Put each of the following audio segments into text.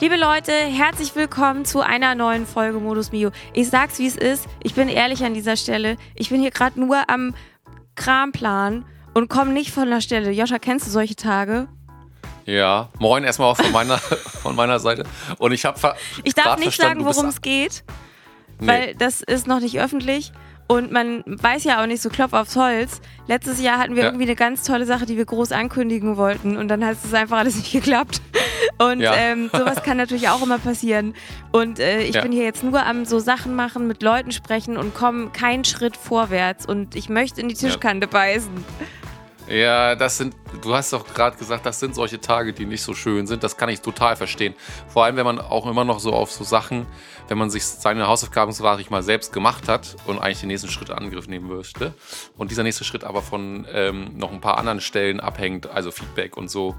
Liebe Leute, herzlich willkommen zu einer neuen Folge Modus Mio. Ich sag's wie es ist, ich bin ehrlich an dieser Stelle. Ich bin hier gerade nur am Kramplan und komme nicht von der Stelle. Joscha, kennst du solche Tage? Ja, moin erstmal auch von meiner, von meiner Seite. Und ich habe Ich darf nicht sagen, worum es geht, nee. weil das ist noch nicht öffentlich. Und man weiß ja auch nicht so Klopf aufs Holz. Letztes Jahr hatten wir ja. irgendwie eine ganz tolle Sache, die wir groß ankündigen wollten. Und dann hat es einfach alles nicht geklappt. Und ja. ähm, sowas kann natürlich auch immer passieren. Und äh, ich ja. bin hier jetzt nur am so Sachen machen, mit Leuten sprechen und komme keinen Schritt vorwärts. Und ich möchte in die Tischkante beißen. Ja, das sind, du hast doch gerade gesagt, das sind solche Tage, die nicht so schön sind. Das kann ich total verstehen. Vor allem, wenn man auch immer noch so auf so Sachen, wenn man sich seine Hausaufgaben, sag ich mal, selbst gemacht hat und eigentlich den nächsten Schritt Angriff nehmen möchte. Und dieser nächste Schritt aber von ähm, noch ein paar anderen Stellen abhängt, also Feedback und so,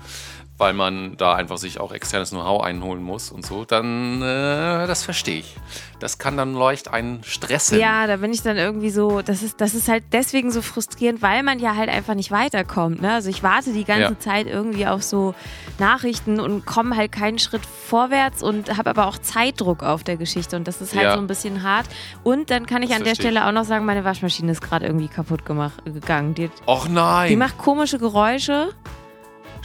weil man da einfach sich auch externes Know-how einholen muss und so, dann äh, das verstehe ich. Das kann dann leicht einen stressen. Ja, da bin ich dann irgendwie so, das ist, das ist halt deswegen so frustrierend, weil man ja halt einfach nicht weiterkommt. Ne? Also ich warte die ganze ja. Zeit irgendwie auf so Nachrichten und komme halt keinen Schritt vorwärts und habe aber auch Zeitdruck auf der Geschichte und das ist halt ja. so ein bisschen hart. Und dann kann ich das an der Stelle auch noch sagen, meine Waschmaschine ist gerade irgendwie kaputt gemacht, gegangen. Die, Och nein! Die macht komische Geräusche.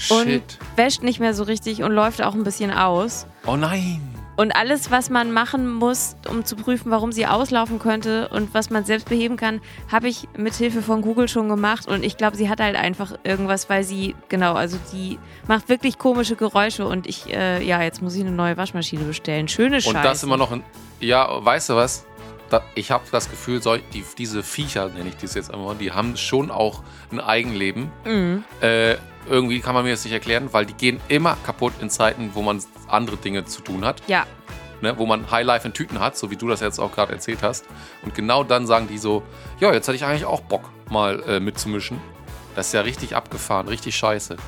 Shit. und wäscht nicht mehr so richtig und läuft auch ein bisschen aus. Oh nein. Und alles, was man machen muss, um zu prüfen, warum sie auslaufen könnte und was man selbst beheben kann, habe ich mit Hilfe von Google schon gemacht. Und ich glaube, sie hat halt einfach irgendwas, weil sie, genau, also die macht wirklich komische Geräusche. Und ich, äh, ja, jetzt muss ich eine neue Waschmaschine bestellen. Schöne Scheiße. Und das immer noch, in, ja, weißt du was? ich habe das Gefühl, die, diese Viecher, nenne ich das jetzt einmal, die haben schon auch ein Eigenleben. Mhm. Äh, irgendwie kann man mir das nicht erklären, weil die gehen immer kaputt in Zeiten, wo man andere Dinge zu tun hat. Ja. Ne, wo man Highlife in Tüten hat, so wie du das jetzt auch gerade erzählt hast. Und genau dann sagen die so, ja, jetzt hätte ich eigentlich auch Bock, mal äh, mitzumischen. Das ist ja richtig abgefahren, richtig scheiße.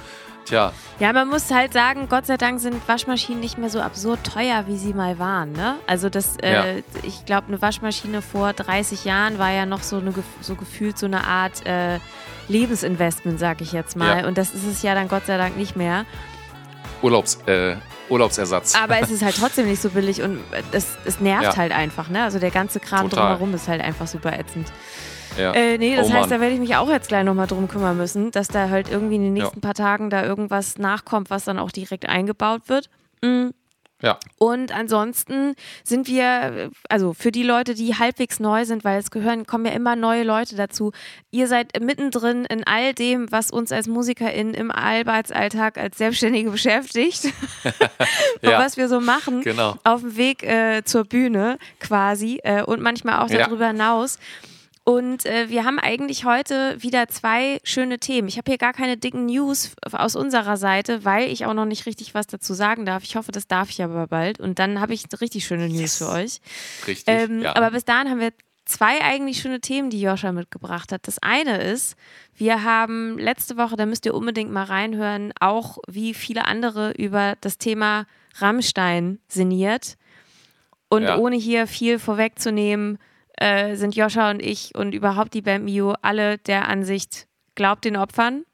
Tja. Ja, man muss halt sagen, Gott sei Dank sind Waschmaschinen nicht mehr so absurd teuer, wie sie mal waren. Ne? Also das, äh, ja. ich glaube, eine Waschmaschine vor 30 Jahren war ja noch so, eine, so gefühlt so eine Art äh, Lebensinvestment, sag ich jetzt mal. Ja. Und das ist es ja dann Gott sei Dank nicht mehr. Urlaubs, äh, Urlaubsersatz. Aber es ist halt trotzdem nicht so billig und es, es nervt ja. halt einfach. Ne? Also der ganze Kram Total. drumherum ist halt einfach super ätzend. Ja. Äh, nee, das oh, heißt, da werde ich mich auch jetzt gleich nochmal drum kümmern müssen, dass da halt irgendwie in den nächsten ja. paar Tagen da irgendwas nachkommt, was dann auch direkt eingebaut wird. Mhm. Ja. Und ansonsten sind wir, also für die Leute, die halbwegs neu sind, weil es gehören, kommen ja immer neue Leute dazu. Ihr seid mittendrin in all dem, was uns als MusikerInnen im Arbeitsalltag als Selbstständige beschäftigt. ja. was wir so machen. Genau. Auf dem Weg äh, zur Bühne quasi äh, und manchmal auch darüber ja. hinaus. Und äh, wir haben eigentlich heute wieder zwei schöne Themen. Ich habe hier gar keine dicken News aus unserer Seite, weil ich auch noch nicht richtig was dazu sagen darf. Ich hoffe, das darf ich aber bald. Und dann habe ich richtig schöne News yes. für euch. Richtig. Ähm, ja. Aber bis dahin haben wir zwei eigentlich schöne Themen, die Joscha mitgebracht hat. Das eine ist, wir haben letzte Woche, da müsst ihr unbedingt mal reinhören, auch wie viele andere über das Thema Rammstein sinniert. Und ja. ohne hier viel vorwegzunehmen, äh, sind Joscha und ich und überhaupt die Band Mio alle der Ansicht, glaubt den Opfern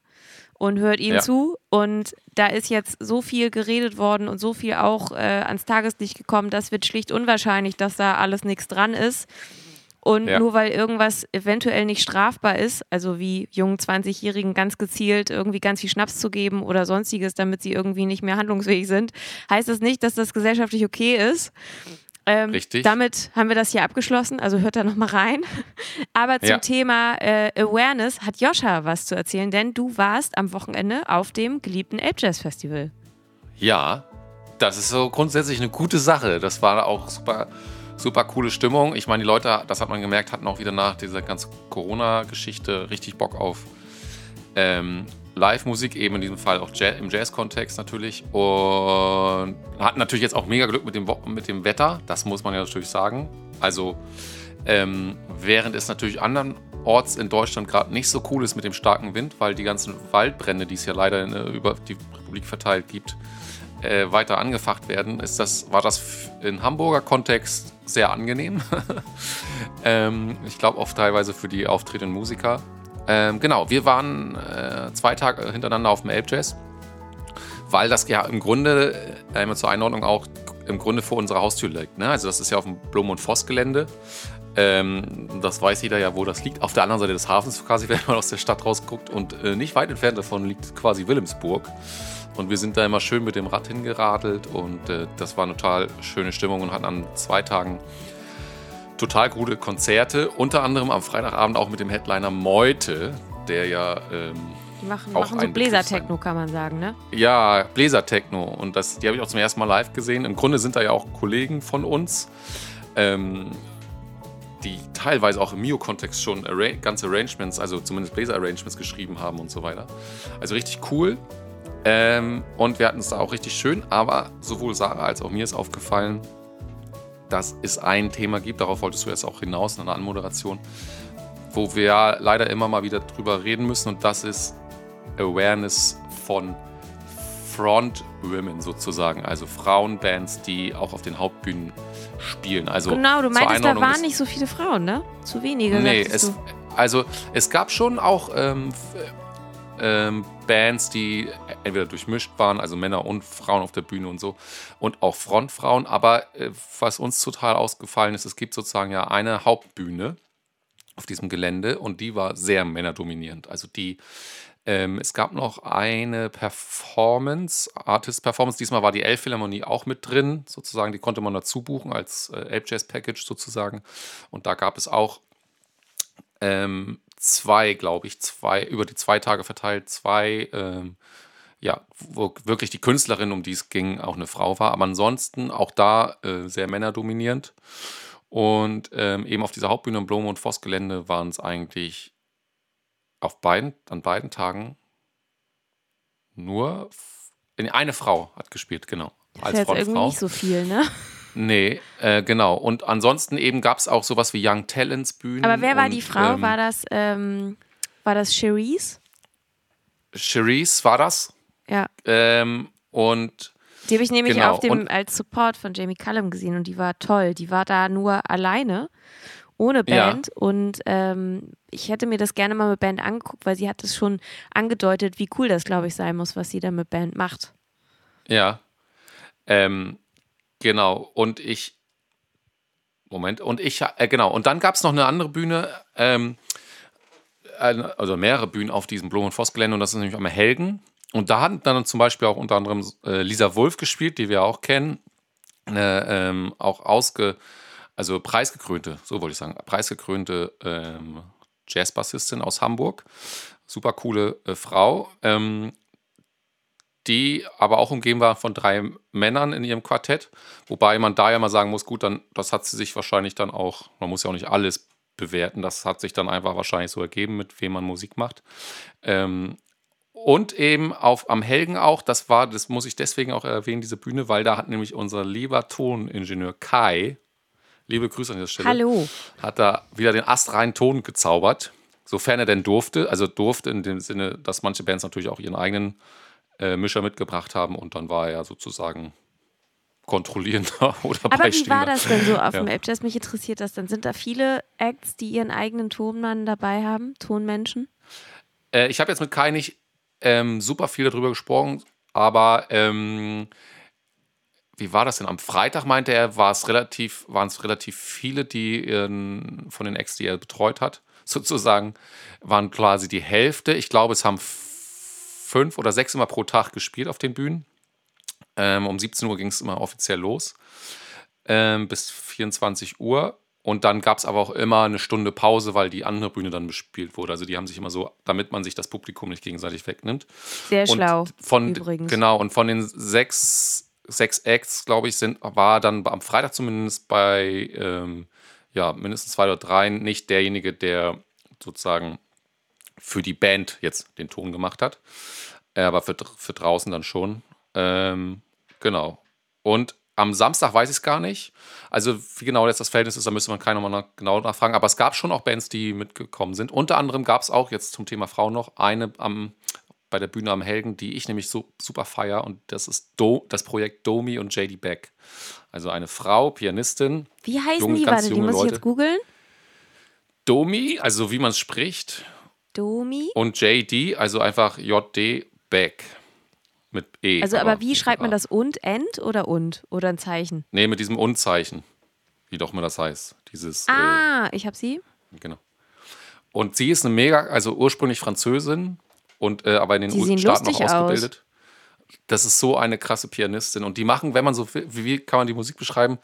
und hört ihnen ja. zu. Und da ist jetzt so viel geredet worden und so viel auch äh, ans Tageslicht gekommen, das wird schlicht unwahrscheinlich, dass da alles nichts dran ist. Und ja. nur weil irgendwas eventuell nicht strafbar ist, also wie jungen 20-Jährigen ganz gezielt irgendwie ganz viel Schnaps zu geben oder sonstiges, damit sie irgendwie nicht mehr handlungsfähig sind, heißt das nicht, dass das gesellschaftlich okay ist. Ähm, Richtig. Damit haben wir das hier abgeschlossen, also hört da nochmal rein. Aber zum ja. Thema äh, Awareness hat Joscha was zu erzählen, denn du warst am Wochenende auf dem geliebten Ape Jazz Festival. Ja, das ist so grundsätzlich eine gute Sache. Das war auch super, super coole Stimmung. Ich meine, die Leute, das hat man gemerkt, hatten auch wieder nach dieser ganzen Corona-Geschichte richtig Bock auf ähm, Live-Musik, eben in diesem Fall auch Jazz, im Jazz-Kontext natürlich. Und hatten natürlich jetzt auch mega Glück mit dem, mit dem Wetter, das muss man ja natürlich sagen. Also, ähm, während es natürlich andernorts in Deutschland gerade nicht so cool ist mit dem starken Wind, weil die ganzen Waldbrände, die es ja leider in, über die Republik verteilt gibt, äh, weiter angefacht werden, ist das, war das in Hamburger Kontext sehr angenehm. ähm, ich glaube auch teilweise für die auftretenden Musiker. Ähm, genau, wir waren äh, zwei Tage hintereinander auf dem Elbjazz, weil das ja im Grunde, äh, zur Einordnung auch im Grunde vor unserer Haustür liegt. Ne? Also das ist ja auf dem Blum- und Voss-Gelände. Ähm, das weiß jeder ja, wo das liegt. Auf der anderen Seite des Hafens quasi, wenn man aus der Stadt rausguckt. Und äh, nicht weit entfernt davon liegt quasi Wilhelmsburg. Und wir sind da immer schön mit dem Rad hingeradelt und äh, das war eine total schöne Stimmung und hatten an zwei Tagen total gute Konzerte. Unter anderem am Freitagabend auch mit dem Headliner Meute, der ja. Ähm, die machen, auch machen so Bläsertechno, kann man sagen, ne? Ja, Bläsertechno. Und das, die habe ich auch zum ersten Mal live gesehen. Im Grunde sind da ja auch Kollegen von uns, ähm, die teilweise auch im Mio-Kontext schon arra ganze Arrangements, also zumindest Bläser-Arrangements geschrieben haben und so weiter. Also richtig cool. Ähm, und wir hatten es da auch richtig schön, aber sowohl Sarah als auch mir ist aufgefallen, dass es ein Thema gibt, darauf wolltest du jetzt auch hinaus in einer Anmoderation, wo wir leider immer mal wieder drüber reden müssen und das ist Awareness von Front Women sozusagen, also Frauenbands, die auch auf den Hauptbühnen spielen. Also genau, du meintest, da waren nicht so viele Frauen, ne? Zu wenige. Nee, es, also es gab schon auch ähm, ähm, Bands, die entweder durchmischt waren, also Männer und Frauen auf der Bühne und so, und auch Frontfrauen. Aber äh, was uns total ausgefallen ist, es gibt sozusagen ja eine Hauptbühne auf diesem Gelände und die war sehr männerdominierend. Also die ähm, es gab noch eine Performance, Artist-Performance. Diesmal war die Elbphilharmonie auch mit drin, sozusagen. Die konnte man dazu buchen als äh, Elbjazz-Package sozusagen. Und da gab es auch ähm, zwei, glaube ich, zwei, über die zwei Tage verteilt, zwei, ähm, ja, wo wirklich die Künstlerin, um die es ging, auch eine Frau war. Aber ansonsten auch da äh, sehr männerdominierend. Und ähm, eben auf dieser Hauptbühne im Blom- und Voss-Gelände waren es eigentlich auf beiden, an beiden Tagen nur eine Frau hat gespielt, genau. Als das ist jetzt irgendwie nicht so viel, ne? Nee, äh, genau. Und ansonsten eben gab es auch sowas wie Young Talents Bühnen. Aber wer war und, die Frau? Ähm, war das, ähm, war das Cherise? Cherise war das. Ja. Ähm, und die habe ich nämlich genau. auf dem, als Support von Jamie Cullum gesehen und die war toll. Die war da nur alleine, ohne Band. Ja. Und ähm, ich hätte mir das gerne mal mit Band angeguckt, weil sie hat es schon angedeutet, wie cool das, glaube ich, sein muss, was sie da mit Band macht. Ja. Ähm, Genau, und ich. Moment, und ich, äh, genau, und dann gab es noch eine andere Bühne, ähm, also mehrere Bühnen auf diesem Blum- und Voss-Gelände, und das ist nämlich einmal Helgen. Und da hat dann zum Beispiel auch unter anderem äh, Lisa Wolf gespielt, die wir auch kennen, eine, ähm, auch ausge, also preisgekrönte, so wollte ich sagen, preisgekrönte ähm, Jazzbassistin aus Hamburg. Super coole äh, Frau. Ähm, die aber auch umgeben war von drei Männern in ihrem Quartett. Wobei man da ja mal sagen muss, gut, dann, das hat sie sich wahrscheinlich dann auch, man muss ja auch nicht alles bewerten, das hat sich dann einfach wahrscheinlich so ergeben, mit wem man Musik macht. Ähm, und eben auf, am Helgen auch, das war, das muss ich deswegen auch erwähnen, diese Bühne, weil da hat nämlich unser lieber Toningenieur Kai, liebe Grüße an dieser Stelle, Hallo. hat da wieder den astreinen Ton gezaubert, sofern er denn durfte. Also durfte in dem Sinne, dass manche Bands natürlich auch ihren eigenen äh, Mischer mitgebracht haben und dann war er sozusagen kontrollierender oder Aber wie war das denn so auf ja. dem App-Jazz? Mich interessiert das dann. Sind da viele Acts, die ihren eigenen Tonmann dabei haben, Tonmenschen? Äh, ich habe jetzt mit Kai nicht ähm, super viel darüber gesprochen, aber ähm, wie war das denn? Am Freitag meinte er, war es relativ, waren es relativ viele, die ihren, von den Acts, die er betreut hat, sozusagen, waren quasi die Hälfte. Ich glaube, es haben fünf oder sechs immer pro Tag gespielt auf den Bühnen. Ähm, um 17 Uhr ging es immer offiziell los. Ähm, bis 24 Uhr. Und dann gab es aber auch immer eine Stunde Pause, weil die andere Bühne dann bespielt wurde. Also die haben sich immer so, damit man sich das Publikum nicht gegenseitig wegnimmt. Sehr und schlau. Von, übrigens. Genau, und von den sechs, sechs Acts, glaube ich, sind, war dann am Freitag zumindest bei ähm, ja, mindestens zwei oder drei nicht derjenige, der sozusagen für die Band jetzt den Ton gemacht hat. Äh, aber für, für draußen dann schon. Ähm, genau. Und am Samstag weiß ich es gar nicht. Also, wie genau jetzt das Verhältnis ist, da müsste man keiner mal genau nachfragen. Aber es gab schon auch Bands, die mitgekommen sind. Unter anderem gab es auch jetzt zum Thema Frauen noch eine am, bei der Bühne am Helgen, die ich nämlich so super feier. Und das ist Do, das Projekt Domi und JD Beck. Also eine Frau, Pianistin. Wie heißen junge, die? Warte, die muss Leute. ich jetzt googeln. Domi, also wie man es spricht. Domi. Und JD, also einfach JD Beck. Mit E. Also, aber, aber wie schreibt man das und? End oder und? Oder ein Zeichen? Nee, mit diesem Und-Zeichen. Wie doch immer das heißt. Dieses. Ah, äh, ich habe sie. Genau. Und sie ist eine mega, also ursprünglich Französin und äh, aber in den die Staaten noch ausgebildet. Aus. Das ist so eine krasse Pianistin. Und die machen, wenn man so, wie, wie kann man die Musik beschreiben?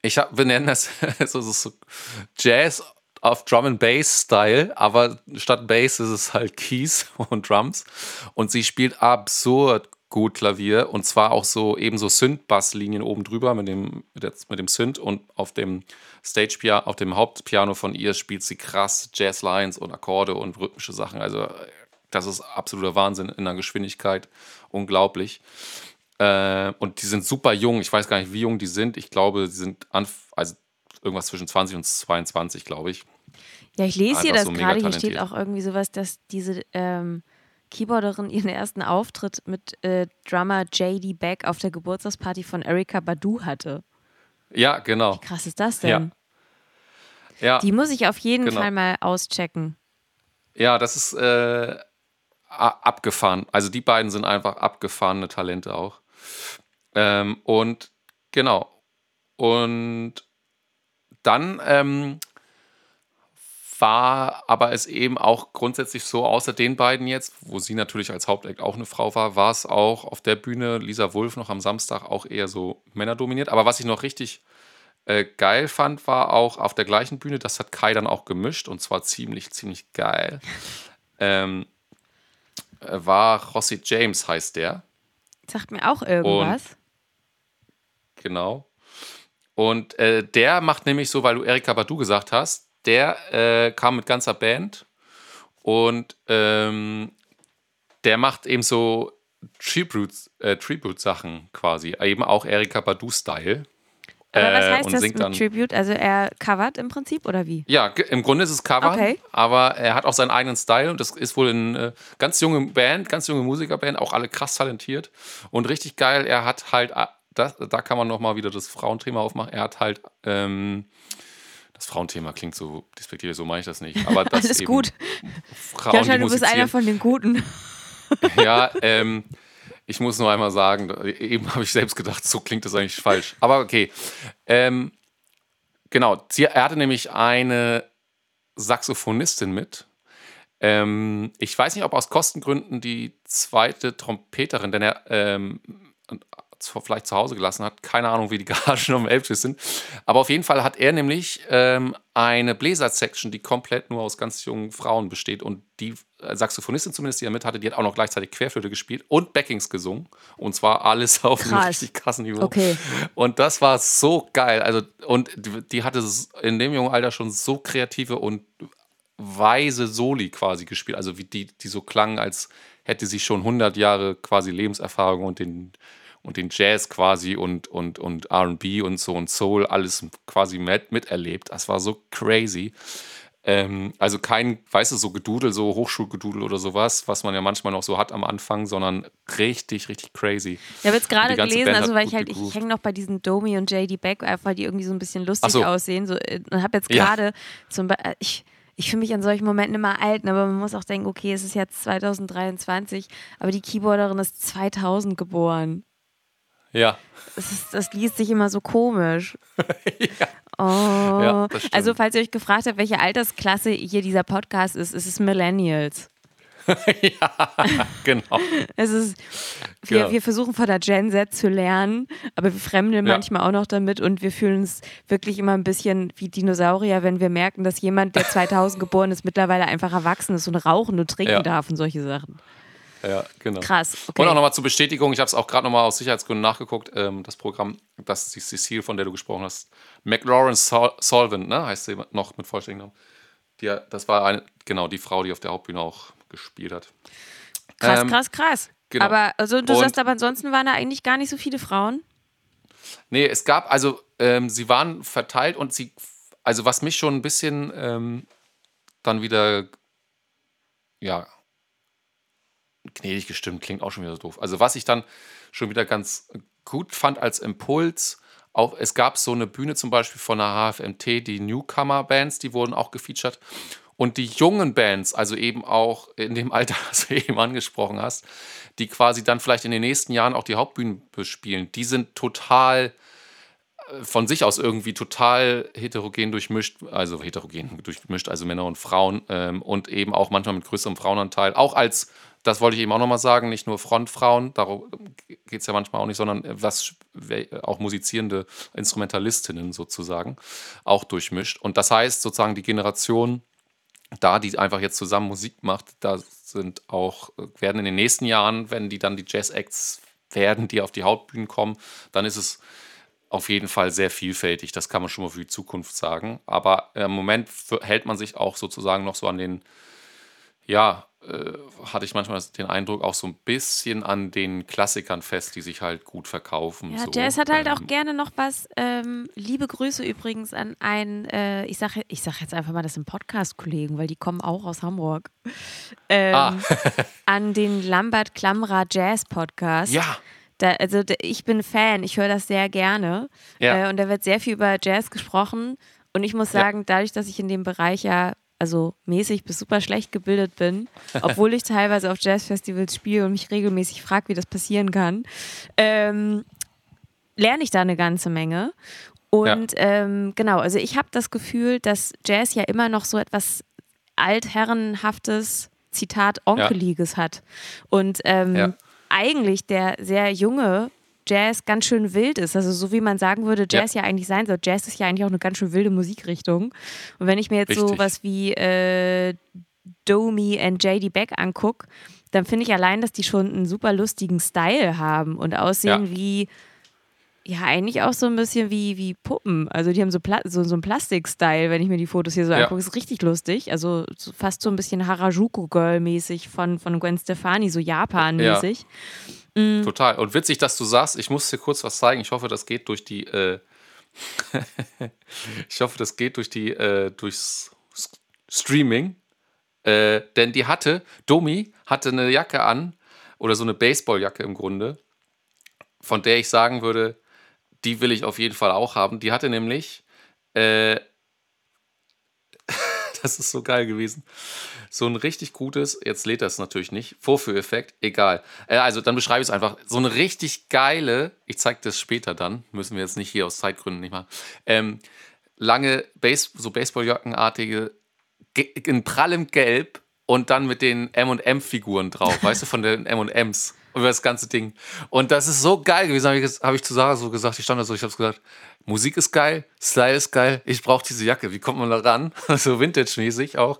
Ich hab, wir nennen das, so, so Jazz auf Drum and Bass Style, aber statt Bass ist es halt Keys und Drums und sie spielt absurd gut Klavier und zwar auch so eben so Synth-Bass-Linien oben drüber mit dem, mit dem Synth und auf dem Stage auf dem Hauptpiano von ihr spielt sie krass Jazz-Lines und Akkorde und rhythmische Sachen. Also das ist absoluter Wahnsinn in der Geschwindigkeit. Unglaublich. Äh, und die sind super jung. Ich weiß gar nicht, wie jung die sind. Ich glaube, sie sind also irgendwas zwischen 20 und 22, glaube ich. Ja, ich lese hier das so gerade. Hier steht auch irgendwie sowas, dass diese ähm, Keyboarderin ihren ersten Auftritt mit äh, Drummer J.D. Beck auf der Geburtstagsparty von Erika Badu hatte. Ja, genau. Wie krass ist das denn? Ja. ja Die muss ich auf jeden genau. Fall mal auschecken. Ja, das ist äh, abgefahren. Also die beiden sind einfach abgefahrene Talente auch. Ähm, und genau. Und dann ähm, war aber es eben auch grundsätzlich so, außer den beiden jetzt, wo sie natürlich als Hauptact auch eine Frau war, war es auch auf der Bühne Lisa Wulff noch am Samstag auch eher so männerdominiert. Aber was ich noch richtig äh, geil fand, war auch auf der gleichen Bühne, das hat Kai dann auch gemischt und zwar ziemlich, ziemlich geil. Ähm, äh, war Rossi James, heißt der. Sagt mir auch irgendwas. Und, genau. Und äh, der macht nämlich so, weil du Erika Badu gesagt hast, der äh, kam mit ganzer Band und ähm, der macht eben so Tribute-Sachen äh, Tribute quasi. Eben auch Erika Badu-Style. Aber was äh, heißt das mit dann, Tribute? Also er covert im Prinzip oder wie? Ja, im Grunde ist es Cover, okay. aber er hat auch seinen eigenen Style und das ist wohl eine äh, ganz junge Band, ganz junge Musikerband, auch alle krass talentiert und richtig geil. Er hat halt das, da kann man nochmal wieder das Frauenthema aufmachen. Er hat halt, ähm, das Frauenthema klingt so despektierlich, so meine ich das nicht. Aber das Alles gut. Frauen, Joscha, du bist einer von den Guten. ja, ähm, ich muss nur einmal sagen, eben habe ich selbst gedacht, so klingt das eigentlich falsch. Aber okay. Ähm, genau, er hatte nämlich eine Saxophonistin mit. Ähm, ich weiß nicht, ob aus Kostengründen die zweite Trompeterin, denn er ähm, vielleicht zu Hause gelassen hat. Keine Ahnung, wie die Garagen um Elbschiss sind. Aber auf jeden Fall hat er nämlich ähm, eine Bläser-Section, die komplett nur aus ganz jungen Frauen besteht. Und die äh, Saxophonistin zumindest, die er mit hatte, die hat auch noch gleichzeitig Querflöte gespielt und Backings gesungen. Und zwar alles auf einem richtig krassen Niveau. Okay. Und das war so geil. Also, und die, die hatte in dem jungen Alter schon so kreative und weise Soli quasi gespielt. Also wie die, die so klangen, als hätte sie schon 100 Jahre quasi Lebenserfahrung und den und den Jazz quasi und, und, und RB und so und Soul alles quasi mit, miterlebt. Das war so crazy. Ähm, also kein, weißt du, so Gedudel, so Hochschulgedudel oder sowas, was man ja manchmal noch so hat am Anfang, sondern richtig, richtig crazy. Ich habe jetzt gerade gelesen, Band also weil ich halt, ich hänge noch bei diesen Domi und JD Beck, weil die irgendwie so ein bisschen lustig so. aussehen. So, äh, und habe jetzt gerade ja. zum Beispiel, äh, ich, ich fühle mich an solchen Momenten immer alt, ne, aber man muss auch denken, okay, es ist jetzt 2023, aber die Keyboarderin ist 2000 geboren. Ja. Das, ist, das liest sich immer so komisch. ja. Oh. Ja, also, falls ihr euch gefragt habt, welche Altersklasse hier dieser Podcast ist, ist es Millennials. ja, genau. Es ist, wir, genau. wir versuchen von der Gen Z zu lernen, aber wir fremdeln ja. manchmal auch noch damit und wir fühlen uns wirklich immer ein bisschen wie Dinosaurier, wenn wir merken, dass jemand, der 2000 geboren ist, mittlerweile einfach erwachsen ist und rauchen und trinken ja. darf und solche Sachen. Ja, genau. Krass. Okay. Und auch nochmal zur Bestätigung, ich habe es auch gerade nochmal aus Sicherheitsgründen nachgeguckt, ähm, das Programm, das ist die Cecile, von der du gesprochen hast. McLaurin Sol Solvent, ne? Heißt sie noch mit vollständigen Namen. Die, das war eine, genau die Frau, die auf der Hauptbühne auch gespielt hat. Krass, ähm, krass, krass. Genau. Aber also du Und- sagst aber ansonsten waren da eigentlich gar nicht so viele Frauen. Nee, es gab, also ähm, sie waren verteilt und sie, also was mich schon ein bisschen ähm, dann wieder, ja, gnädig gestimmt, klingt auch schon wieder so doof. Also was ich dann schon wieder ganz gut fand als Impuls, auch, es gab so eine Bühne zum Beispiel von der HFMT, die Newcomer-Bands, die wurden auch gefeatured. Und die jungen Bands, also eben auch in dem Alter, das du eben angesprochen hast, die quasi dann vielleicht in den nächsten Jahren auch die Hauptbühnen bespielen, die sind total von sich aus irgendwie total heterogen durchmischt, also heterogen durchmischt, also Männer und Frauen ähm, und eben auch manchmal mit größerem Frauenanteil. Auch als, das wollte ich eben auch nochmal sagen, nicht nur Frontfrauen, darum geht es ja manchmal auch nicht, sondern äh, was auch musizierende Instrumentalistinnen sozusagen auch durchmischt. Und das heißt sozusagen die Generation da, die einfach jetzt zusammen Musik macht, da sind auch, äh, werden in den nächsten Jahren, wenn die dann die Jazz-Acts werden, die auf die Hauptbühnen kommen, dann ist es auf jeden Fall sehr vielfältig. Das kann man schon mal für die Zukunft sagen. Aber im Moment hält man sich auch sozusagen noch so an den, ja, äh, hatte ich manchmal den Eindruck, auch so ein bisschen an den Klassikern fest, die sich halt gut verkaufen. Ja, so. Jazz hat halt auch Ähm, gerne noch was. Ähm, liebe Grüße übrigens an einen, äh, ich sage ich sag jetzt einfach mal, das sind Podcast-Kollegen, weil die kommen auch aus Hamburg. Ähm, Ah. an den Lambert Klamra Jazz Podcast. Ja, Da, also da, ich bin Fan, ich höre das sehr gerne. Ja. Äh, und da wird sehr viel über Jazz gesprochen. Und ich muss Ja. sagen, dadurch, dass ich in dem Bereich ja also mäßig bis super schlecht gebildet bin, obwohl ich teilweise auf Jazzfestivals spiele und mich regelmäßig frage, wie das passieren kann, ähm, lerne ich da eine ganze Menge. Und ähm, genau, also ich habe das Gefühl, dass Jazz ja immer noch so etwas altherrenhaftes, Zitat, Onkeliges hat. Und ähm, Ja. Eigentlich der sehr junge Jazz ganz schön wild ist. Also so wie man sagen würde, Jazz ja, eigentlich sein soll. Jazz ist ja eigentlich auch eine ganz schön wilde Musikrichtung. Und wenn ich mir jetzt so Richtig. was wie äh, Domi und JD Beck angucke, dann finde ich allein, dass die schon einen super lustigen Style haben und aussehen Ja. wie, ja, eigentlich auch so ein bisschen wie, wie Puppen. Also die haben so, Pla so, so einen Plastik-Style, wenn ich mir die Fotos hier so Ja. angucke. Ist richtig lustig. Also so, fast so ein bisschen Harajuku-Girl-mäßig von, von Gwen Stefani, so Japan-mäßig. Total. Und witzig, dass du sagst, ich muss dir kurz was zeigen. Ich hoffe, das geht durch die. Äh ich hoffe, das geht durch die äh, durchs Streaming. Äh, denn die hatte, Domi hatte eine Jacke an, oder so eine Baseballjacke im Grunde, von der ich sagen würde, die will ich auf jeden Fall auch haben. Die hatte nämlich, äh, das ist so geil gewesen, so ein richtig gutes, jetzt lädt das natürlich nicht, Vorführeffekt, egal. Äh, also dann beschreibe ich es einfach. So eine richtig geile, ich zeige das später dann, müssen wir jetzt nicht hier aus Zeitgründen nicht machen, ähm, lange Base, so Baseballjackenartige, ge- in prallem Gelb und dann mit den M&M-Figuren drauf, weißt du, von den M&Ms über das ganze Ding. Und das ist so geil gewesen, habe ich, hab ich zu Sarah so gesagt, ich stand da so, ich habe gesagt, Musik ist geil, Style ist geil, ich brauche diese Jacke, wie kommt man da ran? so Vintage-mäßig auch.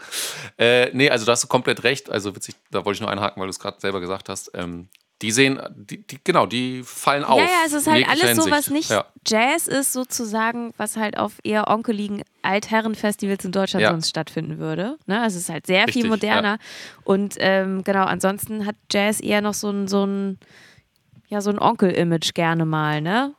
Äh, nee, also da hast du komplett recht, also witzig, da wollte ich nur einhaken, weil du es gerade selber gesagt hast. Ähm, die sehen, die, die, genau, die fallen auf. Ja, ja, es ist halt alles so, was nicht Ja. Jazz ist, sozusagen, was halt auf eher onkeligen Altherrenfestivals in Deutschland Ja. sonst stattfinden würde. Ne? Also es ist halt sehr viel Richtig, moderner. Und ähm, genau, ansonsten hat Jazz eher noch so ein, so ein, ja, so ein Onkel-Image gerne mal, ne?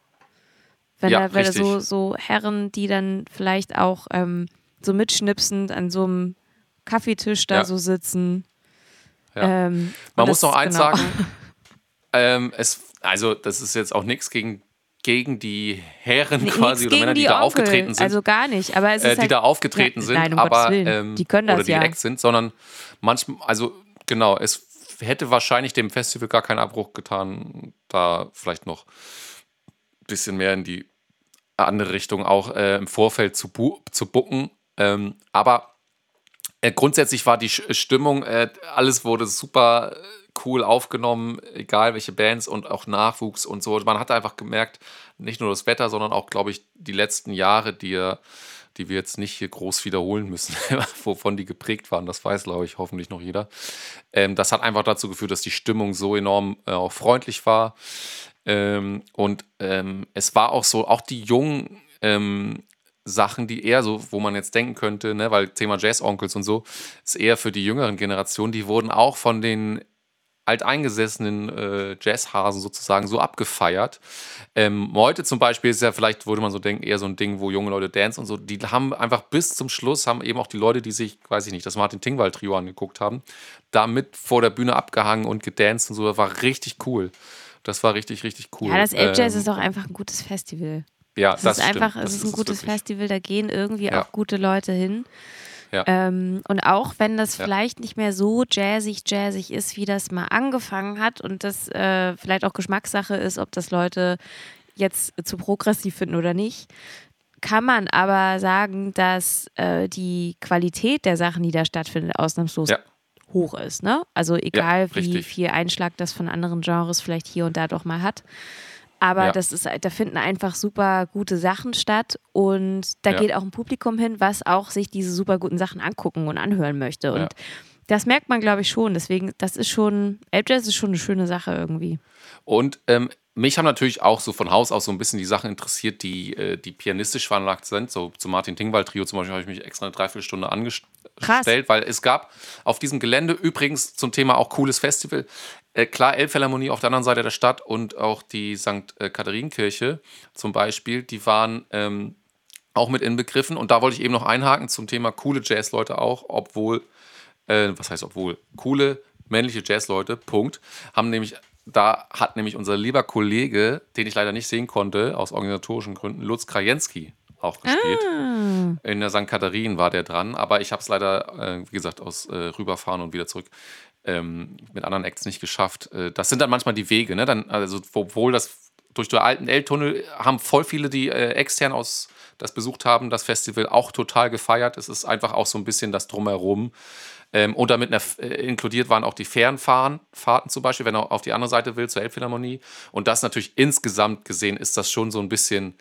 Wenn Ja, da, wenn da so, so Herren, die dann vielleicht auch ähm, so mitschnipsend an so einem Kaffeetisch da Ja. so sitzen. Ja. Ähm, Man muss noch eins genau. sagen. Ähm, es, also, das ist jetzt auch nichts gegen, gegen die Herren Nee, quasi oder Männer, gegen die, da Onkel, aufgetreten sind. Also gar nicht. Aber es äh, ist die halt, da aufgetreten Ja, sind, nein, um aber ähm, Die können das oder die ja. Sind, sondern manchmal, also genau, es hätte wahrscheinlich dem Festival gar keinen Abbruch getan, da vielleicht noch ein bisschen mehr in die andere Richtung auch äh, im Vorfeld zu, bu zu bucken. Ähm, aber äh, grundsätzlich war die Stimmung, äh, alles wurde super äh, cool aufgenommen, egal welche Bands und auch Nachwuchs und so. Man hat einfach gemerkt, nicht nur das Wetter, sondern auch, glaube ich, die letzten Jahre, die, die wir jetzt nicht hier groß wiederholen müssen, wovon die geprägt waren. Das weiß, glaube ich, hoffentlich noch jeder. Ähm, das hat einfach dazu geführt, dass die Stimmung so enorm äh, auch freundlich war. Ähm, und ähm, es war auch so, auch die Jungen ähm, Sachen, die eher so, wo man jetzt denken könnte, ne, weil Thema Jazz-Onkels und so, ist eher für die jüngeren Generationen, die wurden auch von den alteingesessenen äh, Jazzhasen sozusagen so abgefeiert. Ähm, heute zum Beispiel ist ja vielleicht, würde man so denken, eher so ein Ding, wo junge Leute dance und so. Die haben einfach bis zum Schluss, haben eben auch die Leute, die sich, weiß ich nicht, das Martin Tingwald Trio angeguckt haben, da mit vor der Bühne abgehangen und gedanced und so. Das war richtig cool. Das war richtig, richtig cool. Ja, das Ape Jazz ähm, ist auch einfach ein gutes Festival. Ja, das, das ist stimmt. einfach, es ist ein gutes wirklich. Festival, da gehen irgendwie ja. auch gute Leute hin. Ja. Ähm, und auch wenn das ja. vielleicht nicht mehr so jazzig, jazzig ist, wie das mal angefangen hat und das äh, vielleicht auch Geschmackssache ist, ob das Leute jetzt zu progressiv finden oder nicht, kann man aber sagen, dass äh, die Qualität der Sachen, die da stattfindet, ausnahmslos ja. hoch ist. Ne? Also egal, ja, wie viel Einschlag das von anderen Genres vielleicht hier und da doch mal hat. Aber ja. das ist, da finden einfach super gute Sachen statt und da ja. geht auch ein Publikum hin, was auch sich diese super guten Sachen angucken und anhören möchte. Und ja. das merkt man, glaube ich, schon. Deswegen, das ist schon, Elbjazz ist schon eine schöne Sache irgendwie. Und ähm, mich haben natürlich auch so von Haus aus so ein bisschen die Sachen interessiert, die, äh, die pianistisch veranlagt sind. So zu Martin Tingwald Trio zum Beispiel habe ich mich extra eine Dreiviertelstunde angestellt, Krass. weil es gab auf diesem Gelände übrigens zum Thema auch cooles Festival. Äh, klar, Elbphilharmonie auf der anderen Seite der Stadt und auch die St. Äh, Katharinenkirche zum Beispiel, die waren ähm, auch mit inbegriffen. Und da wollte ich eben noch einhaken zum Thema coole Jazzleute auch, obwohl, äh, was heißt obwohl, coole männliche Jazzleute, Punkt, haben nämlich da hat nämlich unser lieber Kollege, den ich leider nicht sehen konnte, aus organisatorischen Gründen, Lutz Krajewski auch gespielt. Ah. In der St. Katharinen war der dran, aber ich habe es leider, äh, wie gesagt, aus äh, rüberfahren und wieder zurück ähm, mit anderen Acts nicht geschafft. Äh, das sind dann manchmal die Wege, ne? Dann, also, obwohl das durch den alten L-Tunnel haben voll viele, die äh, extern aus das besucht haben, das Festival auch total gefeiert. Es ist einfach auch so ein bisschen das Drumherum. Ähm, und damit äh, inkludiert waren auch die Fernfahren, Fahrten zum Beispiel, wenn er auf die andere Seite will, zur Elbphilharmonie. Und das natürlich insgesamt gesehen ist das schon so ein bisschen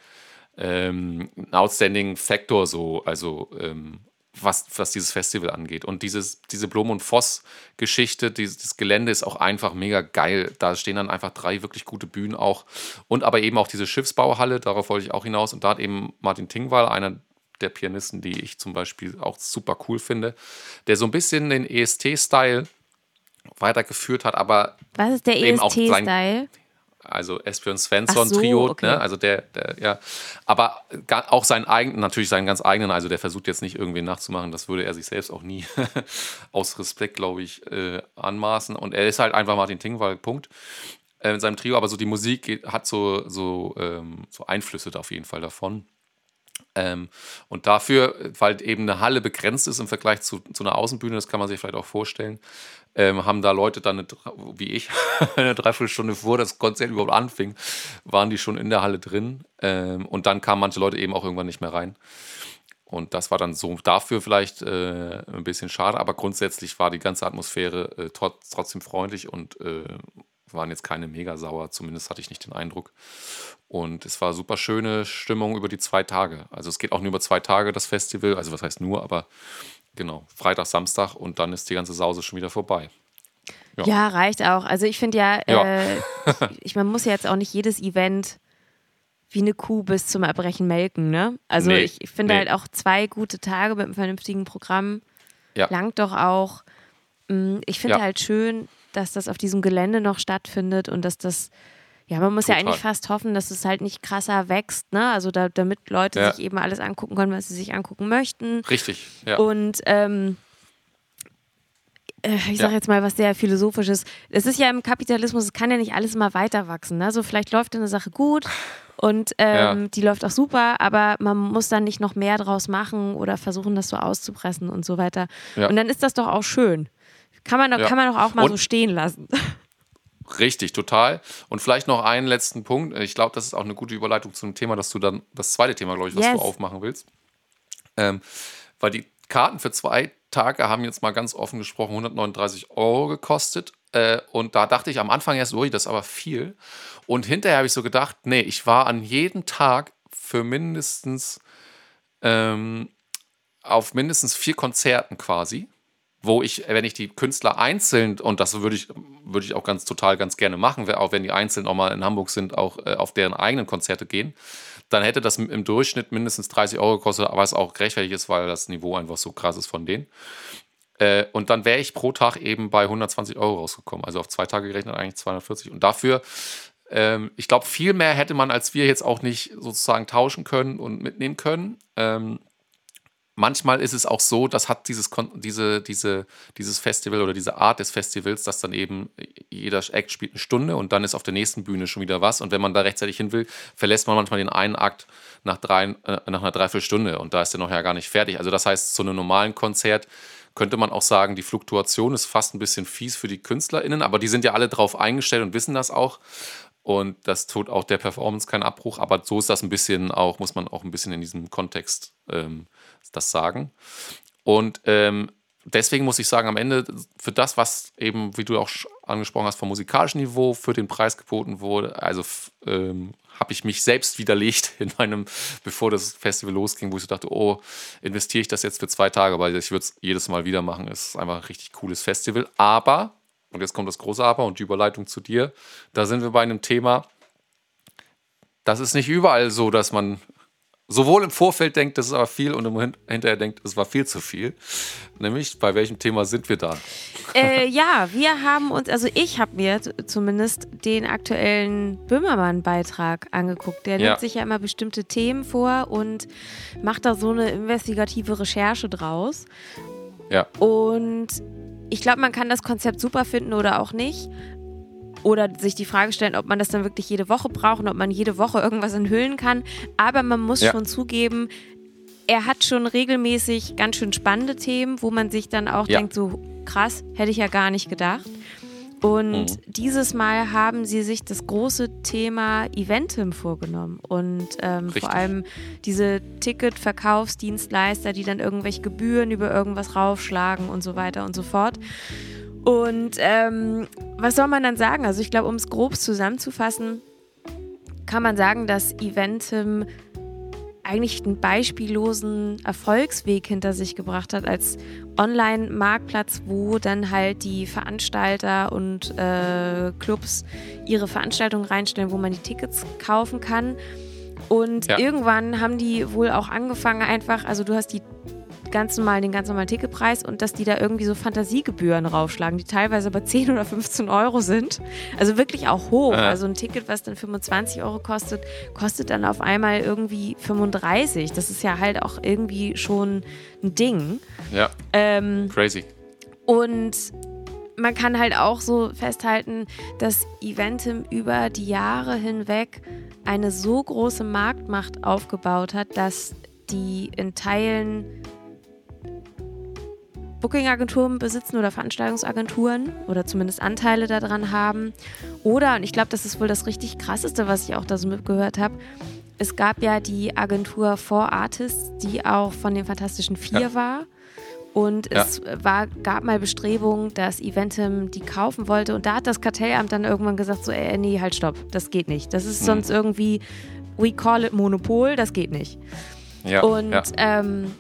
ähm, ein outstanding Factor so, also ähm, was, was dieses Festival angeht. Und dieses, diese Blom- und Voss-Geschichte, dieses Gelände ist auch einfach mega geil. Da stehen dann einfach drei wirklich gute Bühnen auch. Und aber eben auch diese Schiffsbauhalle, darauf wollte ich auch hinaus. Und da hat eben Martin Tingwall, einer der Pianisten, die ich zum Beispiel auch super cool finde, der so ein bisschen den EST-Style weitergeführt hat, aber. Was ist der EST-Style? Also Esbjörn Svensson so, Trio, okay. ne? also der, der, ja, aber auch seinen eigenen, natürlich seinen ganz eigenen, also der versucht jetzt nicht irgendwen nachzumachen, das würde er sich selbst auch nie aus Respekt, glaube ich, äh, anmaßen. Und er ist halt einfach Martin Tingwald, Punkt. Äh, in seinem Trio, aber so die Musik geht, hat so, so, ähm, so Einflüsse auf jeden Fall davon. Ähm, und dafür, weil eben eine Halle begrenzt ist im Vergleich zu, zu einer Außenbühne, das kann man sich vielleicht auch vorstellen, ähm, haben da Leute dann, eine, wie ich, eine Dreiviertelstunde vor das Konzert überhaupt anfing, waren die schon in der Halle drin. Ähm, und dann kamen manche Leute eben auch irgendwann nicht mehr rein. Und das war dann so dafür vielleicht äh, ein bisschen schade, aber grundsätzlich war die ganze Atmosphäre äh, trotz, trotzdem freundlich und äh, waren jetzt keine mega sauer, zumindest hatte ich nicht den Eindruck. Und es war super schöne Stimmung über die zwei Tage. Also es geht auch nur über zwei Tage, das Festival. Also was heißt nur, aber genau, Freitag, Samstag und dann ist die ganze Sause schon wieder vorbei. Ja, ja reicht auch. Also ich finde ja, ja. Äh, ich, man muss ja jetzt auch nicht jedes Event wie eine Kuh bis zum Erbrechen melken, ne? Also nee, ich, finde nee. halt auch zwei gute Tage mit einem vernünftigen Programm ja. langt doch auch. Mm, ich finde halt schön, dass das auf diesem Gelände noch stattfindet und dass das, ja, man muss Total. ja eigentlich fast hoffen, dass es halt nicht krasser wächst, ne? Also da, damit Leute ja. sich eben alles angucken können, was sie sich angucken möchten. Richtig, ja. Und ähm, äh, ich sage ja. jetzt mal was sehr philosophisches. Es ist ja im Kapitalismus, es kann ja nicht alles immer weiter wachsen. Ne? Also vielleicht läuft eine Sache gut und ähm, ja. die läuft auch super, aber man muss dann nicht noch mehr draus machen oder versuchen, das so auszupressen und so weiter. Ja. Und dann ist das doch auch schön. Kann man, ja. kann man doch auch mal und so stehen lassen. Richtig, total. Und vielleicht noch einen letzten Punkt. Ich glaube, das ist auch eine gute Überleitung zum Thema, dass du dann das zweite Thema, glaube ich, was yes. du aufmachen willst. Ähm, weil die Karten für zwei Tage haben jetzt mal ganz offen gesprochen 139 Euro gekostet. Äh, und da dachte ich am Anfang erst, ui, das ist aber viel. Und hinterher habe ich so gedacht, nee, ich war an jedem Tag für mindestens ähm, auf mindestens vier Konzerten quasi wo ich, wenn ich die Künstler einzeln, und das würde ich, würde ich auch ganz total ganz gerne machen, auch wenn die einzeln auch mal in Hamburg sind, auch äh, auf deren eigenen Konzerte gehen, dann hätte das im Durchschnitt mindestens 30 Euro gekostet, was auch gerechtfertigt ist, weil das Niveau einfach so krass ist von denen. Äh, und dann wäre ich pro Tag eben bei 120 Euro rausgekommen. Also auf zwei Tage gerechnet eigentlich 240. Und dafür, ähm, ich glaube, viel mehr hätte man als wir jetzt auch nicht sozusagen tauschen können und mitnehmen können. Ähm, manchmal ist es auch so, das hat dieses, diese, diese, dieses Festival oder diese Art des Festivals, dass dann eben jeder Act spielt eine Stunde und dann ist auf der nächsten Bühne schon wieder was. Und wenn man da rechtzeitig hin will, verlässt man manchmal den einen Akt nach, drei, äh, nach einer Dreiviertelstunde und da ist der noch ja gar nicht fertig. Also das heißt, zu einem normalen Konzert könnte man auch sagen, die Fluktuation ist fast ein bisschen fies für die KünstlerInnen, aber die sind ja alle drauf eingestellt und wissen das auch. Und das tut auch der Performance keinen Abbruch, aber so ist das ein bisschen auch, muss man auch ein bisschen in diesem Kontext ähm, das sagen. Und ähm, deswegen muss ich sagen, am Ende für das, was eben, wie du auch angesprochen hast, vom musikalischen Niveau für den Preis geboten wurde, also ähm, habe ich mich selbst widerlegt in meinem, bevor das Festival losging, wo ich so dachte, oh, investiere ich das jetzt für zwei Tage, weil ich würde es jedes Mal wieder machen. Es ist einfach ein richtig cooles Festival. Aber, und jetzt kommt das große Aber und die Überleitung zu dir, da sind wir bei einem Thema, das ist nicht überall so, dass man sowohl im Vorfeld denkt, das ist aber viel und im hinterher denkt, es war viel zu viel. Nämlich, bei welchem Thema sind wir da? Äh, ja, wir haben uns, also ich habe mir zumindest den aktuellen Böhmermann-Beitrag angeguckt. Der ja. nimmt sich ja immer bestimmte Themen vor und macht da so eine investigative Recherche draus. Ja. Und ich glaube, man kann das Konzept super finden oder auch nicht oder sich die Frage stellen, ob man das dann wirklich jede Woche braucht und ob man jede Woche irgendwas enthüllen kann. Aber man muss ja. schon zugeben, er hat schon regelmäßig ganz schön spannende Themen, wo man sich dann auch ja. denkt, so krass, hätte ich ja gar nicht gedacht. Und mhm. dieses Mal haben sie sich das große Thema Eventim vorgenommen und ähm, vor allem diese Ticketverkaufsdienstleister, die dann irgendwelche Gebühren über irgendwas raufschlagen und so weiter und so fort. Und ähm, was soll man dann sagen? Also ich glaube, um es grob zusammenzufassen, kann man sagen, dass Eventim eigentlich einen beispiellosen Erfolgsweg hinter sich gebracht hat als Online-Marktplatz, wo dann halt die Veranstalter und äh, Clubs ihre Veranstaltungen reinstellen, wo man die Tickets kaufen kann. Und ja. irgendwann haben die wohl auch angefangen, einfach, also du hast die ganz normal, den ganz normalen Ticketpreis und dass die da irgendwie so Fantasiegebühren raufschlagen, die teilweise aber 10 oder 15 Euro sind. Also wirklich auch hoch. Ja. Also ein Ticket, was dann 25 Euro kostet, kostet dann auf einmal irgendwie 35. Das ist ja halt auch irgendwie schon ein Ding. Ja. Ähm, Crazy. Und man kann halt auch so festhalten, dass Eventim über die Jahre hinweg eine so große Marktmacht aufgebaut hat, dass die in Teilen Booking-Agenturen besitzen oder Veranstaltungsagenturen oder zumindest Anteile daran haben. Oder, und ich glaube, das ist wohl das richtig krasseste, was ich auch da so mitgehört habe, es gab ja die Agentur For Artists, die auch von den Fantastischen Vier ja. war. Und ja. es war, gab mal Bestrebungen, dass Eventim die kaufen wollte. Und da hat das Kartellamt dann irgendwann gesagt: so, ey, nee, halt, stopp, das geht nicht. Das ist hm. sonst irgendwie, we call it Monopol, das geht nicht. Ja, und ja. Ähm,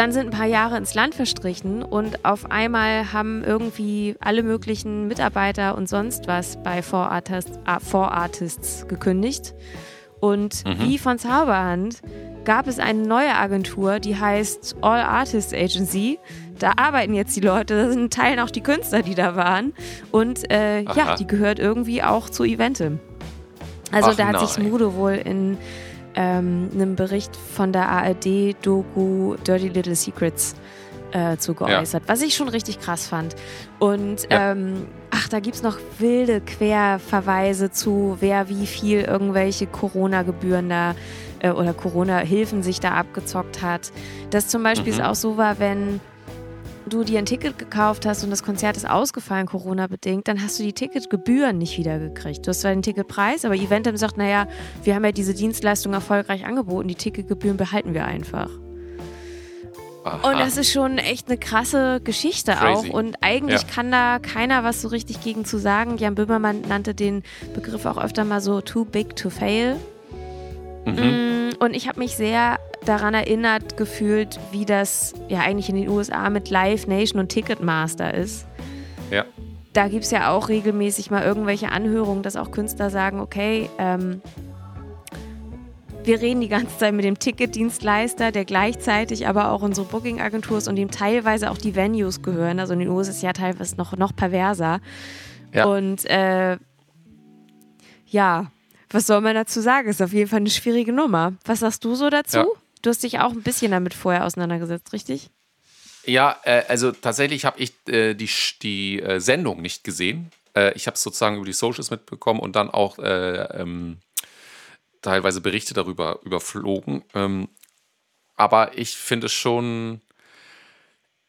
dann sind ein paar Jahre ins Land verstrichen und auf einmal haben irgendwie alle möglichen Mitarbeiter und sonst was bei Four Artists, äh, Four Artists gekündigt. Und mhm. wie von Zauberhand gab es eine neue Agentur, die heißt All Artists Agency. Da arbeiten jetzt die Leute, da sind Teilen auch die Künstler, die da waren. Und äh, ja, die gehört irgendwie auch zu Eventim. Also Ach, da hat nein. sich Smudo wohl in ähm, einem Bericht von der ARD-Doku Dirty Little Secrets äh, zu geäußert, ja. was ich schon richtig krass fand. Und ja. ähm, ach, da gibt es noch wilde Querverweise zu, wer wie viel irgendwelche Corona-Gebühren da äh, oder Corona-Hilfen sich da abgezockt hat. Dass zum Beispiel mhm. es auch so war, wenn du dir ein Ticket gekauft hast und das Konzert ist ausgefallen, Corona-bedingt, dann hast du die Ticketgebühren nicht wiedergekriegt. Du hast zwar den Ticketpreis, aber Eventim sagt, naja, wir haben ja diese Dienstleistung erfolgreich angeboten, die Ticketgebühren behalten wir einfach. Aha. Und das ist schon echt eine krasse Geschichte Crazy. auch. Und eigentlich ja. kann da keiner was so richtig gegen zu sagen. Jan Böhmermann nannte den Begriff auch öfter mal so too big to fail. Mhm. Mm, und ich habe mich sehr daran erinnert gefühlt, wie das ja eigentlich in den USA mit Live Nation und Ticketmaster ist. Ja. Da gibt es ja auch regelmäßig mal irgendwelche Anhörungen, dass auch Künstler sagen, okay, ähm, wir reden die ganze Zeit mit dem Ticketdienstleister, der gleichzeitig aber auch unsere Booking-Agentur ist und dem teilweise auch die Venues gehören. Also in den USA ist es ja teilweise noch, noch perverser. Ja. Und äh, ja, was soll man dazu sagen? Ist auf jeden Fall eine schwierige Nummer. Was sagst du so dazu? Ja. Du hast dich auch ein bisschen damit vorher auseinandergesetzt, richtig? Ja, äh, also tatsächlich habe ich äh, die, die äh, Sendung nicht gesehen. Äh, ich habe es sozusagen über die Socials mitbekommen und dann auch äh, ähm, teilweise Berichte darüber überflogen. Ähm, aber ich finde es schon,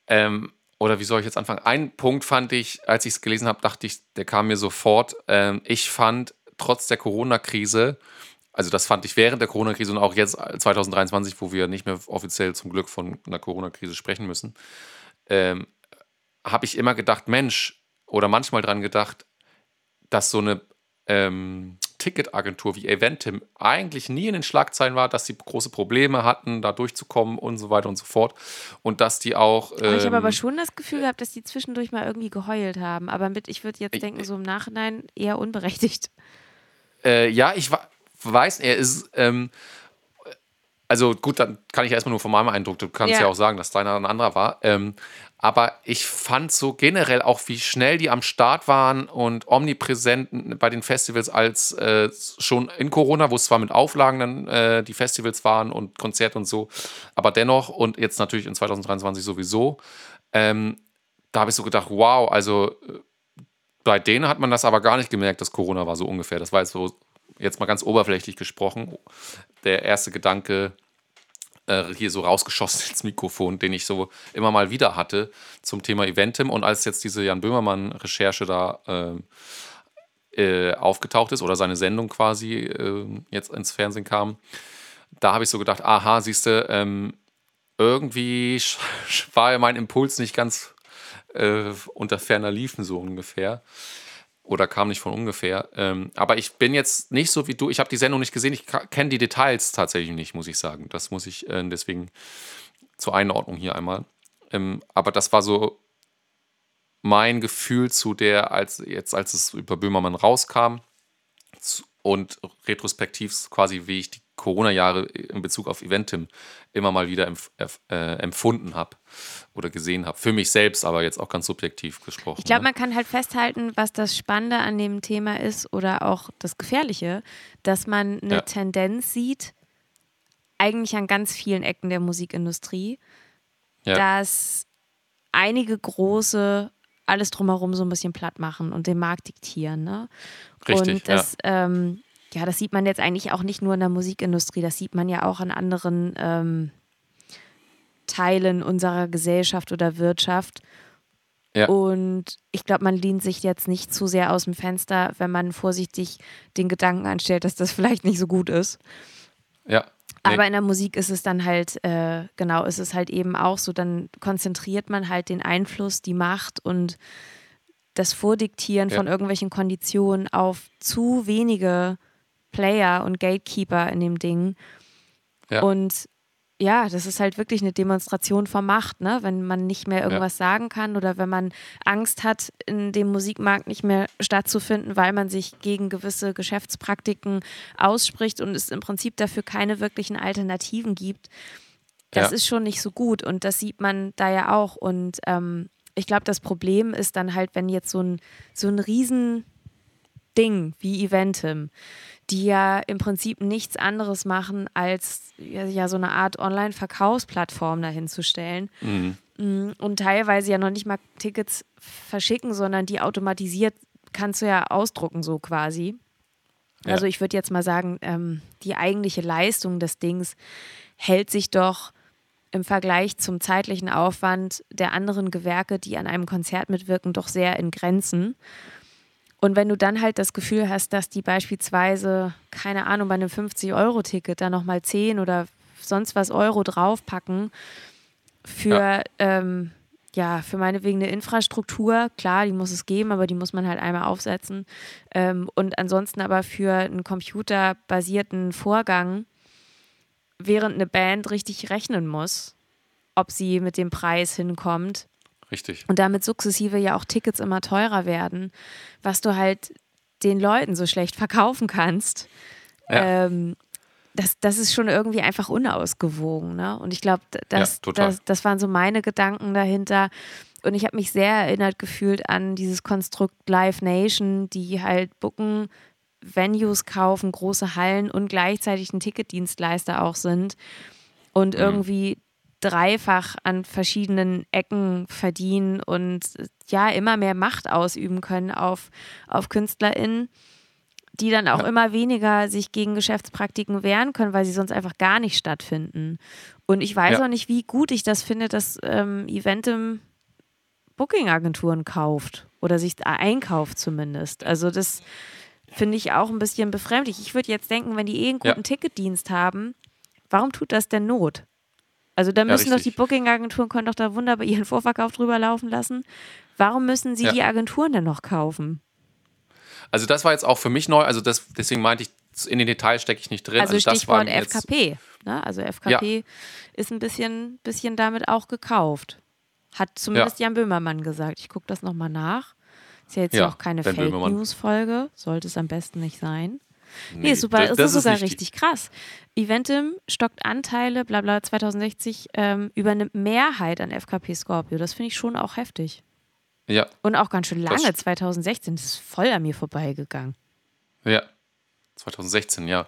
ähm, oder wie soll ich jetzt anfangen? Ein Punkt fand ich, als ich es gelesen habe, dachte ich, der kam mir sofort. Ähm, ich fand trotz der Corona-Krise, also das fand ich während der Corona-Krise und auch jetzt 2023, wo wir nicht mehr offiziell zum Glück von einer Corona-Krise sprechen müssen, ähm, habe ich immer gedacht, Mensch, oder manchmal dran gedacht, dass so eine ähm, Ticketagentur wie Eventim eigentlich nie in den Schlagzeilen war, dass sie große Probleme hatten, da durchzukommen und so weiter und so fort. Und dass die auch. Ähm, ich habe aber schon das Gefühl gehabt, dass die zwischendurch mal irgendwie geheult haben. Aber mit, ich würde jetzt denken, so im Nachhinein eher unberechtigt. Äh, ja, ich weiß, er ist. Ähm, also gut, dann kann ich erstmal nur von meinem Eindruck, du kannst ja, ja auch sagen, dass deiner ein anderer war. Ähm, aber ich fand so generell auch, wie schnell die am Start waren und omnipräsent bei den Festivals als äh, schon in Corona, wo es zwar mit Auflagen dann äh, die Festivals waren und Konzerte und so, aber dennoch und jetzt natürlich in 2023 sowieso, ähm, da habe ich so gedacht, wow, also äh, bei denen hat man das aber gar nicht gemerkt, dass Corona war so ungefähr. Das war jetzt so, jetzt mal ganz oberflächlich gesprochen, der erste Gedanke, äh, hier so rausgeschossen ins Mikrofon, den ich so immer mal wieder hatte zum Thema Eventim. Und als jetzt diese Jan Böhmermann-Recherche da äh, äh, aufgetaucht ist oder seine Sendung quasi äh, jetzt ins Fernsehen kam, da habe ich so gedacht, aha, siehst du, ähm, irgendwie war ja mein Impuls nicht ganz äh, unter ferner Liefen so ungefähr oder kam nicht von ungefähr. Ähm, aber ich bin jetzt nicht so wie du. Ich habe die Sendung nicht gesehen. Ich kenne die Details tatsächlich nicht, muss ich sagen. Das muss ich äh, deswegen zur Einordnung hier einmal. Ähm, aber das war so mein Gefühl zu der, als jetzt, als es über Böhmermann rauskam und retrospektiv quasi, wie ich die Corona-Jahre in Bezug auf Eventim immer mal wieder empf äh, empfunden habe oder gesehen habe. Für mich selbst, aber jetzt auch ganz subjektiv gesprochen. Ich glaube, ne? man kann halt festhalten, was das Spannende an dem Thema ist oder auch das Gefährliche, dass man eine ja. Tendenz sieht, eigentlich an ganz vielen Ecken der Musikindustrie, ja. dass einige große alles drumherum so ein bisschen platt machen und den Markt diktieren. Ne? Richtig, und das ja. ähm, ja, das sieht man jetzt eigentlich auch nicht nur in der Musikindustrie, das sieht man ja auch an anderen ähm, Teilen unserer Gesellschaft oder Wirtschaft. Ja. Und ich glaube, man lehnt sich jetzt nicht zu sehr aus dem Fenster, wenn man vorsichtig den Gedanken anstellt, dass das vielleicht nicht so gut ist. Ja. Nee. Aber in der Musik ist es dann halt, äh, genau, ist es halt eben auch so, dann konzentriert man halt den Einfluss, die Macht und das Vordiktieren ja. von irgendwelchen Konditionen auf zu wenige Player und Gatekeeper in dem Ding. Ja. Und ja, das ist halt wirklich eine Demonstration von Macht, ne? Wenn man nicht mehr irgendwas ja. sagen kann oder wenn man Angst hat, in dem Musikmarkt nicht mehr stattzufinden, weil man sich gegen gewisse Geschäftspraktiken ausspricht und es im Prinzip dafür keine wirklichen Alternativen gibt. Das ja. ist schon nicht so gut und das sieht man da ja auch. Und ähm, ich glaube, das Problem ist dann halt, wenn jetzt so ein, so ein Riesending wie Eventim die ja im Prinzip nichts anderes machen, als ja, so eine Art Online-Verkaufsplattform dahinzustellen. Mhm. Mm, und teilweise ja noch nicht mal Tickets verschicken, sondern die automatisiert kannst du ja ausdrucken, so quasi. Ja. Also ich würde jetzt mal sagen, ähm, die eigentliche Leistung des Dings hält sich doch im Vergleich zum zeitlichen Aufwand der anderen Gewerke, die an einem Konzert mitwirken, doch sehr in Grenzen. Und wenn du dann halt das Gefühl hast, dass die beispielsweise, keine Ahnung, bei einem 50-Euro-Ticket da nochmal 10 oder sonst was Euro draufpacken für, ja. Ähm, ja, für meinetwegen eine Infrastruktur, klar, die muss es geben, aber die muss man halt einmal aufsetzen. Ähm, und ansonsten aber für einen computerbasierten Vorgang, während eine Band richtig rechnen muss, ob sie mit dem Preis hinkommt, Richtig. Und damit sukzessive ja auch Tickets immer teurer werden, was du halt den Leuten so schlecht verkaufen kannst. Ja. Ähm, das, das ist schon irgendwie einfach unausgewogen. Ne? Und ich glaube, das, Ja, das, das waren so meine Gedanken dahinter. Und ich habe mich sehr erinnert gefühlt an dieses Konstrukt Live Nation, die halt Booken, Venues kaufen, große Hallen und gleichzeitig ein Ticketdienstleister auch sind und Mhm. irgendwie dreifach an verschiedenen Ecken verdienen und äh, ja immer mehr Macht ausüben können auf, auf KünstlerInnen, die dann auch Ja. immer weniger sich gegen Geschäftspraktiken wehren können, weil sie sonst einfach gar nicht stattfinden. Und ich weiß Ja. auch nicht, wie gut ich das finde, dass ähm, Eventim Booking-Agenturen kauft oder sich einkauft zumindest. Also das finde ich auch ein bisschen befremdlich. Ich würde jetzt denken, wenn die eh einen Ja. guten Ticketdienst haben, warum tut das denn Not? Also da Ja, müssen doch die. Booking-Agenturen können doch da wunderbar ihren Vorverkauf drüber laufen lassen. Warum müssen sie Ja. die Agenturen denn noch kaufen? Also das war jetzt auch für mich neu, also das, deswegen meinte ich, in den Details stecke ich nicht drin. Also das war Stichwort FKP. Ne? Also FKP ist ein bisschen, bisschen damit auch gekauft. Hat zumindest Jan Böhmermann gesagt. Ich gucke das nochmal nach. Ist ja jetzt Ja, auch keine Fake Böhmermann. Sollte es am besten nicht sein. Nee, Nee, super, das- das, das ist ist sogar richtig krass. Eventim stockt Anteile, bla bla, 2060, ähm, übernimmt Mehrheit an FKP Scorpio. Das finde ich schon auch heftig. Ja, Und auch ganz schön Das- lange, 2016. Das ist voll an mir vorbeigegangen. ja. 2016, ja.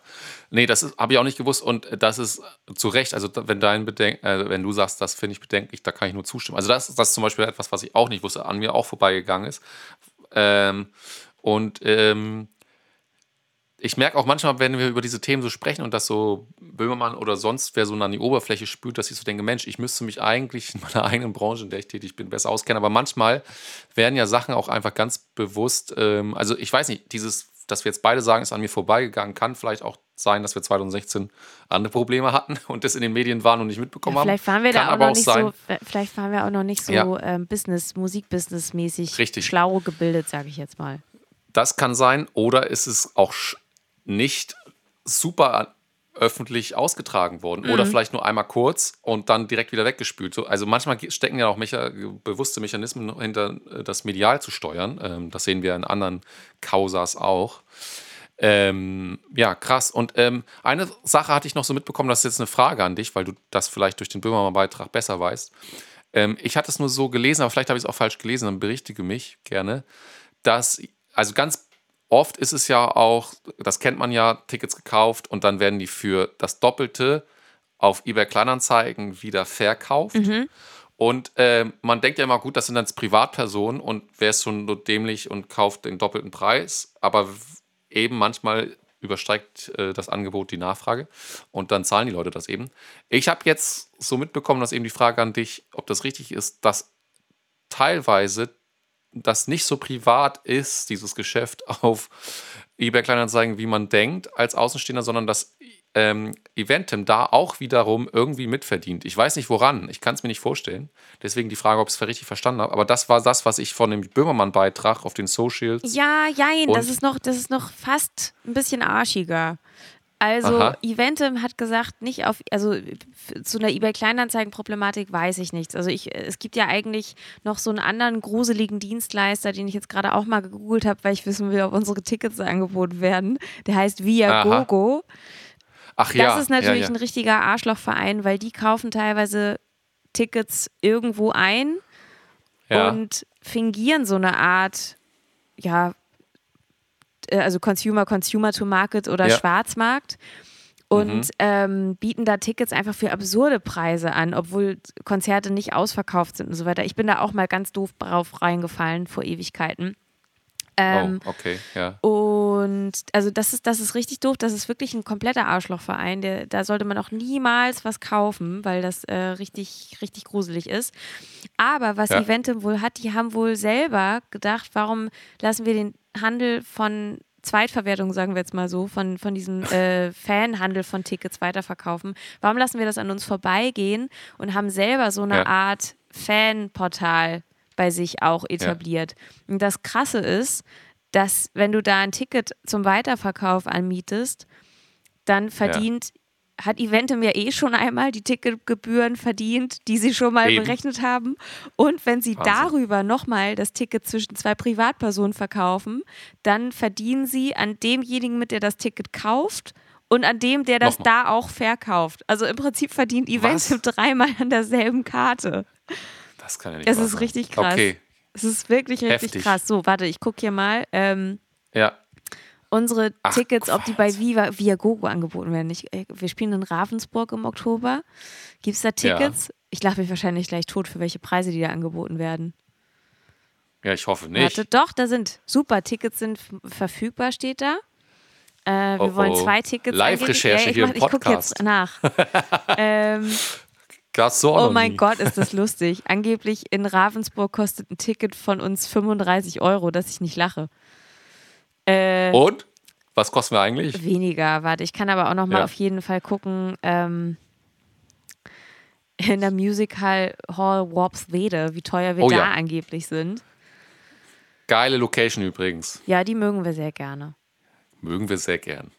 Nee, das habe ich auch nicht gewusst und das ist zu Recht, also wenn dein Bedenk äh, wenn du sagst, das finde ich bedenklich, da kann ich nur zustimmen. Also das, das ist zum Beispiel etwas, was ich auch nicht wusste, an mir auch vorbeigegangen ist. Ähm, und ähm, ich merke auch manchmal, wenn wir über diese Themen so sprechen und das so Böhmermann oder sonst wer so an die Oberfläche spült, dass ich so denke, Mensch, ich müsste mich eigentlich in meiner eigenen Branche, in der ich tätig bin, besser auskennen. Aber manchmal werden ja Sachen auch einfach ganz bewusst, ähm, also ich weiß nicht, dieses, dass wir jetzt beide sagen, ist an mir vorbeigegangen, kann vielleicht auch sein, dass wir 2016 andere Probleme hatten und das in den Medien waren und nicht mitbekommen Ja, haben. vielleicht waren wir kann da auch aber noch auch nicht sein, so, vielleicht waren wir auch noch nicht so Ja. ähm, Business, Musikbusiness-mäßig schlau gebildet, sage ich jetzt mal. Das kann sein, oder ist es auch nicht super öffentlich ausgetragen worden oder vielleicht nur einmal kurz und dann direkt wieder weggespült. So, also manchmal stecken ja auch mecha bewusste Mechanismen hinter, äh, das medial zu steuern. Ähm, das sehen wir in anderen Kausas auch. Ähm, ja, krass. Und ähm, eine Sache hatte ich noch so mitbekommen, das ist jetzt eine Frage an dich, weil du das vielleicht durch den Böhmermann-Beitrag besser weißt. Ähm, ich hatte es nur so gelesen, aber vielleicht habe ich es auch falsch gelesen, dann berichtige mich gerne, dass, also ganz oft ist es ja auch, das kennt man ja, Tickets gekauft und dann werden die für das Doppelte auf eBay Kleinanzeigen wieder verkauft. Und ähm, man denkt ja immer, gut, das sind dann Privatpersonen und wer ist schon so dämlich und kauft den doppelten Preis, aber eben manchmal übersteigt äh, das Angebot die Nachfrage und dann zahlen die Leute das eben. Ich habe jetzt so mitbekommen, dass eben die Frage an dich, ob das richtig ist, dass teilweise das nicht so privat ist, dieses Geschäft auf eBay Kleinanzeigen, wie man denkt als Außenstehender, sondern dass ähm, Eventim da auch wiederum irgendwie mitverdient. Ich weiß nicht woran, ich kann es mir nicht vorstellen. Deswegen die Frage, ob ich es richtig verstanden habe. Aber das war das, was ich von dem Böhmermann-Beitrag auf den Socials. Ja, jein, das ist, noch, das ist noch fast ein bisschen arschiger. Also, Aha. Eventim hat gesagt, nicht auf, also zu einer eBay-Kleinanzeigen-Problematik weiß ich nichts. Also, ich, es gibt ja eigentlich noch so einen anderen gruseligen Dienstleister, den ich jetzt gerade auch mal gegoogelt habe, weil ich wissen will, ob unsere Tickets angeboten werden. Der heißt Viagogo. Ach Das ja, ist natürlich ja, ein ja. richtiger Arschlochverein, weil die kaufen teilweise Tickets irgendwo ein ja. und fingieren so eine Art, ja, also Consumer, Consumer to Market oder Ja. Schwarzmarkt und Mhm. ähm, bieten da Tickets einfach für absurde Preise an, obwohl Konzerte nicht ausverkauft sind und so weiter. Ich bin da auch mal ganz doof drauf reingefallen vor Ewigkeiten. Ähm, oh, okay, ja. und also das ist, das ist richtig doof. Das ist wirklich ein kompletter Arschlochverein. Der, da sollte man auch niemals was kaufen, weil das äh, richtig, richtig gruselig ist. Aber was Ja. Eventim wohl hat, die haben wohl selber gedacht, warum lassen wir den Handel von Zweitverwertung, sagen wir jetzt mal so, von, von diesem äh, Fanhandel von Tickets weiterverkaufen. Warum lassen wir das an uns vorbeigehen und haben selber so eine Ja. Art Fanportal bei sich auch etabliert? Und das Krasse ist, dass wenn du da ein Ticket zum Weiterverkauf anmietest, dann verdient, hat Eventim ja eh schon einmal die Ticketgebühren verdient, die sie schon mal Eben. berechnet haben. Und wenn sie Wahnsinn. darüber nochmal das Ticket zwischen zwei Privatpersonen verkaufen, dann verdienen sie an demjenigen, mit der das Ticket kauft und an dem, der das Nochmal. da auch verkauft. Also im Prinzip verdient Eventim dreimal an derselben Karte. Das kann ja nicht Es ist sein. richtig krass. Okay, Es ist wirklich richtig Heftig. krass. So, warte, ich gucke hier mal. Ähm, ja. unsere Ach, Tickets, ob die bei Viva, Viagogo angeboten werden. Ich, äh, wir spielen in Ravensburg im Oktober. Gibt es da Tickets? Ich lache mich wahrscheinlich gleich tot, für welche Preise die da angeboten werden. Ja, ich hoffe nicht. Warte, doch, da sind super Tickets sind verfügbar, steht da. Äh, wir Oh, wollen zwei Tickets. Live-Recherche angeben. hier ja, im ich, mach- Ich gucke jetzt Podcast. nach. ähm, Gab's so auch oh mein nie. Gott, ist das lustig. Angeblich in Ravensburg kostet ein Ticket von uns 35 Euro, dass ich nicht lache. Äh, Und? Was kosten wir eigentlich? Weniger, warte. Ich kann aber auch noch mal Ja. auf jeden Fall gucken. Ähm, in der Musical Hall Worpswede, wie teuer wir Oh da ja. angeblich sind. Geile Location übrigens. Ja, die mögen wir sehr gerne. Mögen wir sehr gern.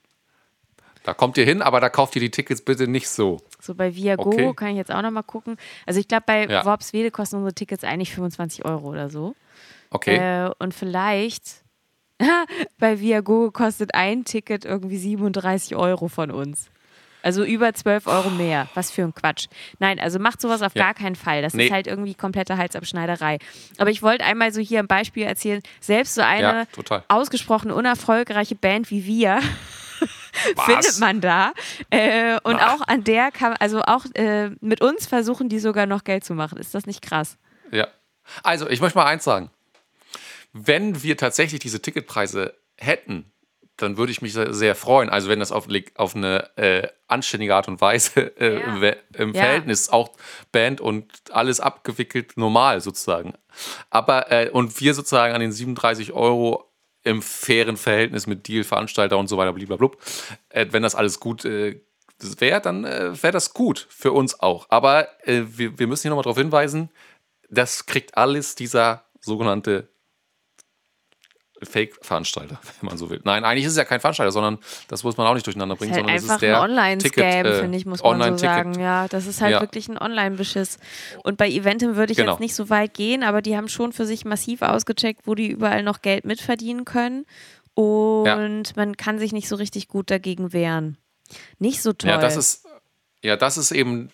Da kommt ihr hin, aber da kauft ihr die Tickets bitte nicht so. So bei Viagogo Okay. kann ich jetzt auch noch mal gucken. Also ich glaube, bei Ja. Worpswede kosten unsere Tickets eigentlich 25 Euro oder so. Okay. Äh, und vielleicht bei Viagogo kostet ein Ticket irgendwie 37 Euro von uns. Also über 12 Euro mehr. Was für ein Quatsch. Nein, also macht sowas auf Ja. gar keinen Fall. Das Nee. ist halt irgendwie komplette Halsabschneiderei. Aber ich wollte einmal so hier ein Beispiel erzählen. Selbst so eine Ja, ausgesprochen unerfolgreiche Band wie wir Was? findet man da. Äh, und Ach. auch an der kann, also auch äh, mit uns versuchen die sogar noch Geld zu machen. Ist das nicht krass? Ja. Also, ich möchte mal eins sagen. Wenn wir tatsächlich diese Ticketpreise hätten, dann würde ich mich sehr, freuen. Also, wenn das auf, auf eine äh, anständige Art und Weise äh, Ja. im Ja. Verhältnis auch Band und alles abgewickelt normal sozusagen. Aber, äh, und wir sozusagen an den 37 Euro im fairen Verhältnis mit Deal, Veranstalter und so weiter, blablabla. Äh, wenn das alles gut äh, wäre, dann äh, wäre das gut für uns auch. Aber äh, wir, wir müssen hier nochmal darauf hinweisen, das kriegt alles dieser sogenannte Fake-Veranstalter, wenn man so will. Nein, eigentlich ist es ja kein Veranstalter, sondern das muss man auch nicht durcheinander bringen, halt sondern es einfach ist der ein Online-Scam, äh, finde ich, muss man so sagen. Ja, das ist halt Ja. wirklich ein Online-Beschiss. Und bei Eventim würde ich Genau. jetzt nicht so weit gehen, aber die haben schon für sich massiv ausgecheckt, wo die überall noch Geld mitverdienen können. Und man kann sich nicht so richtig gut dagegen wehren. Nicht so toll. Ja, das ist, ja, das ist eben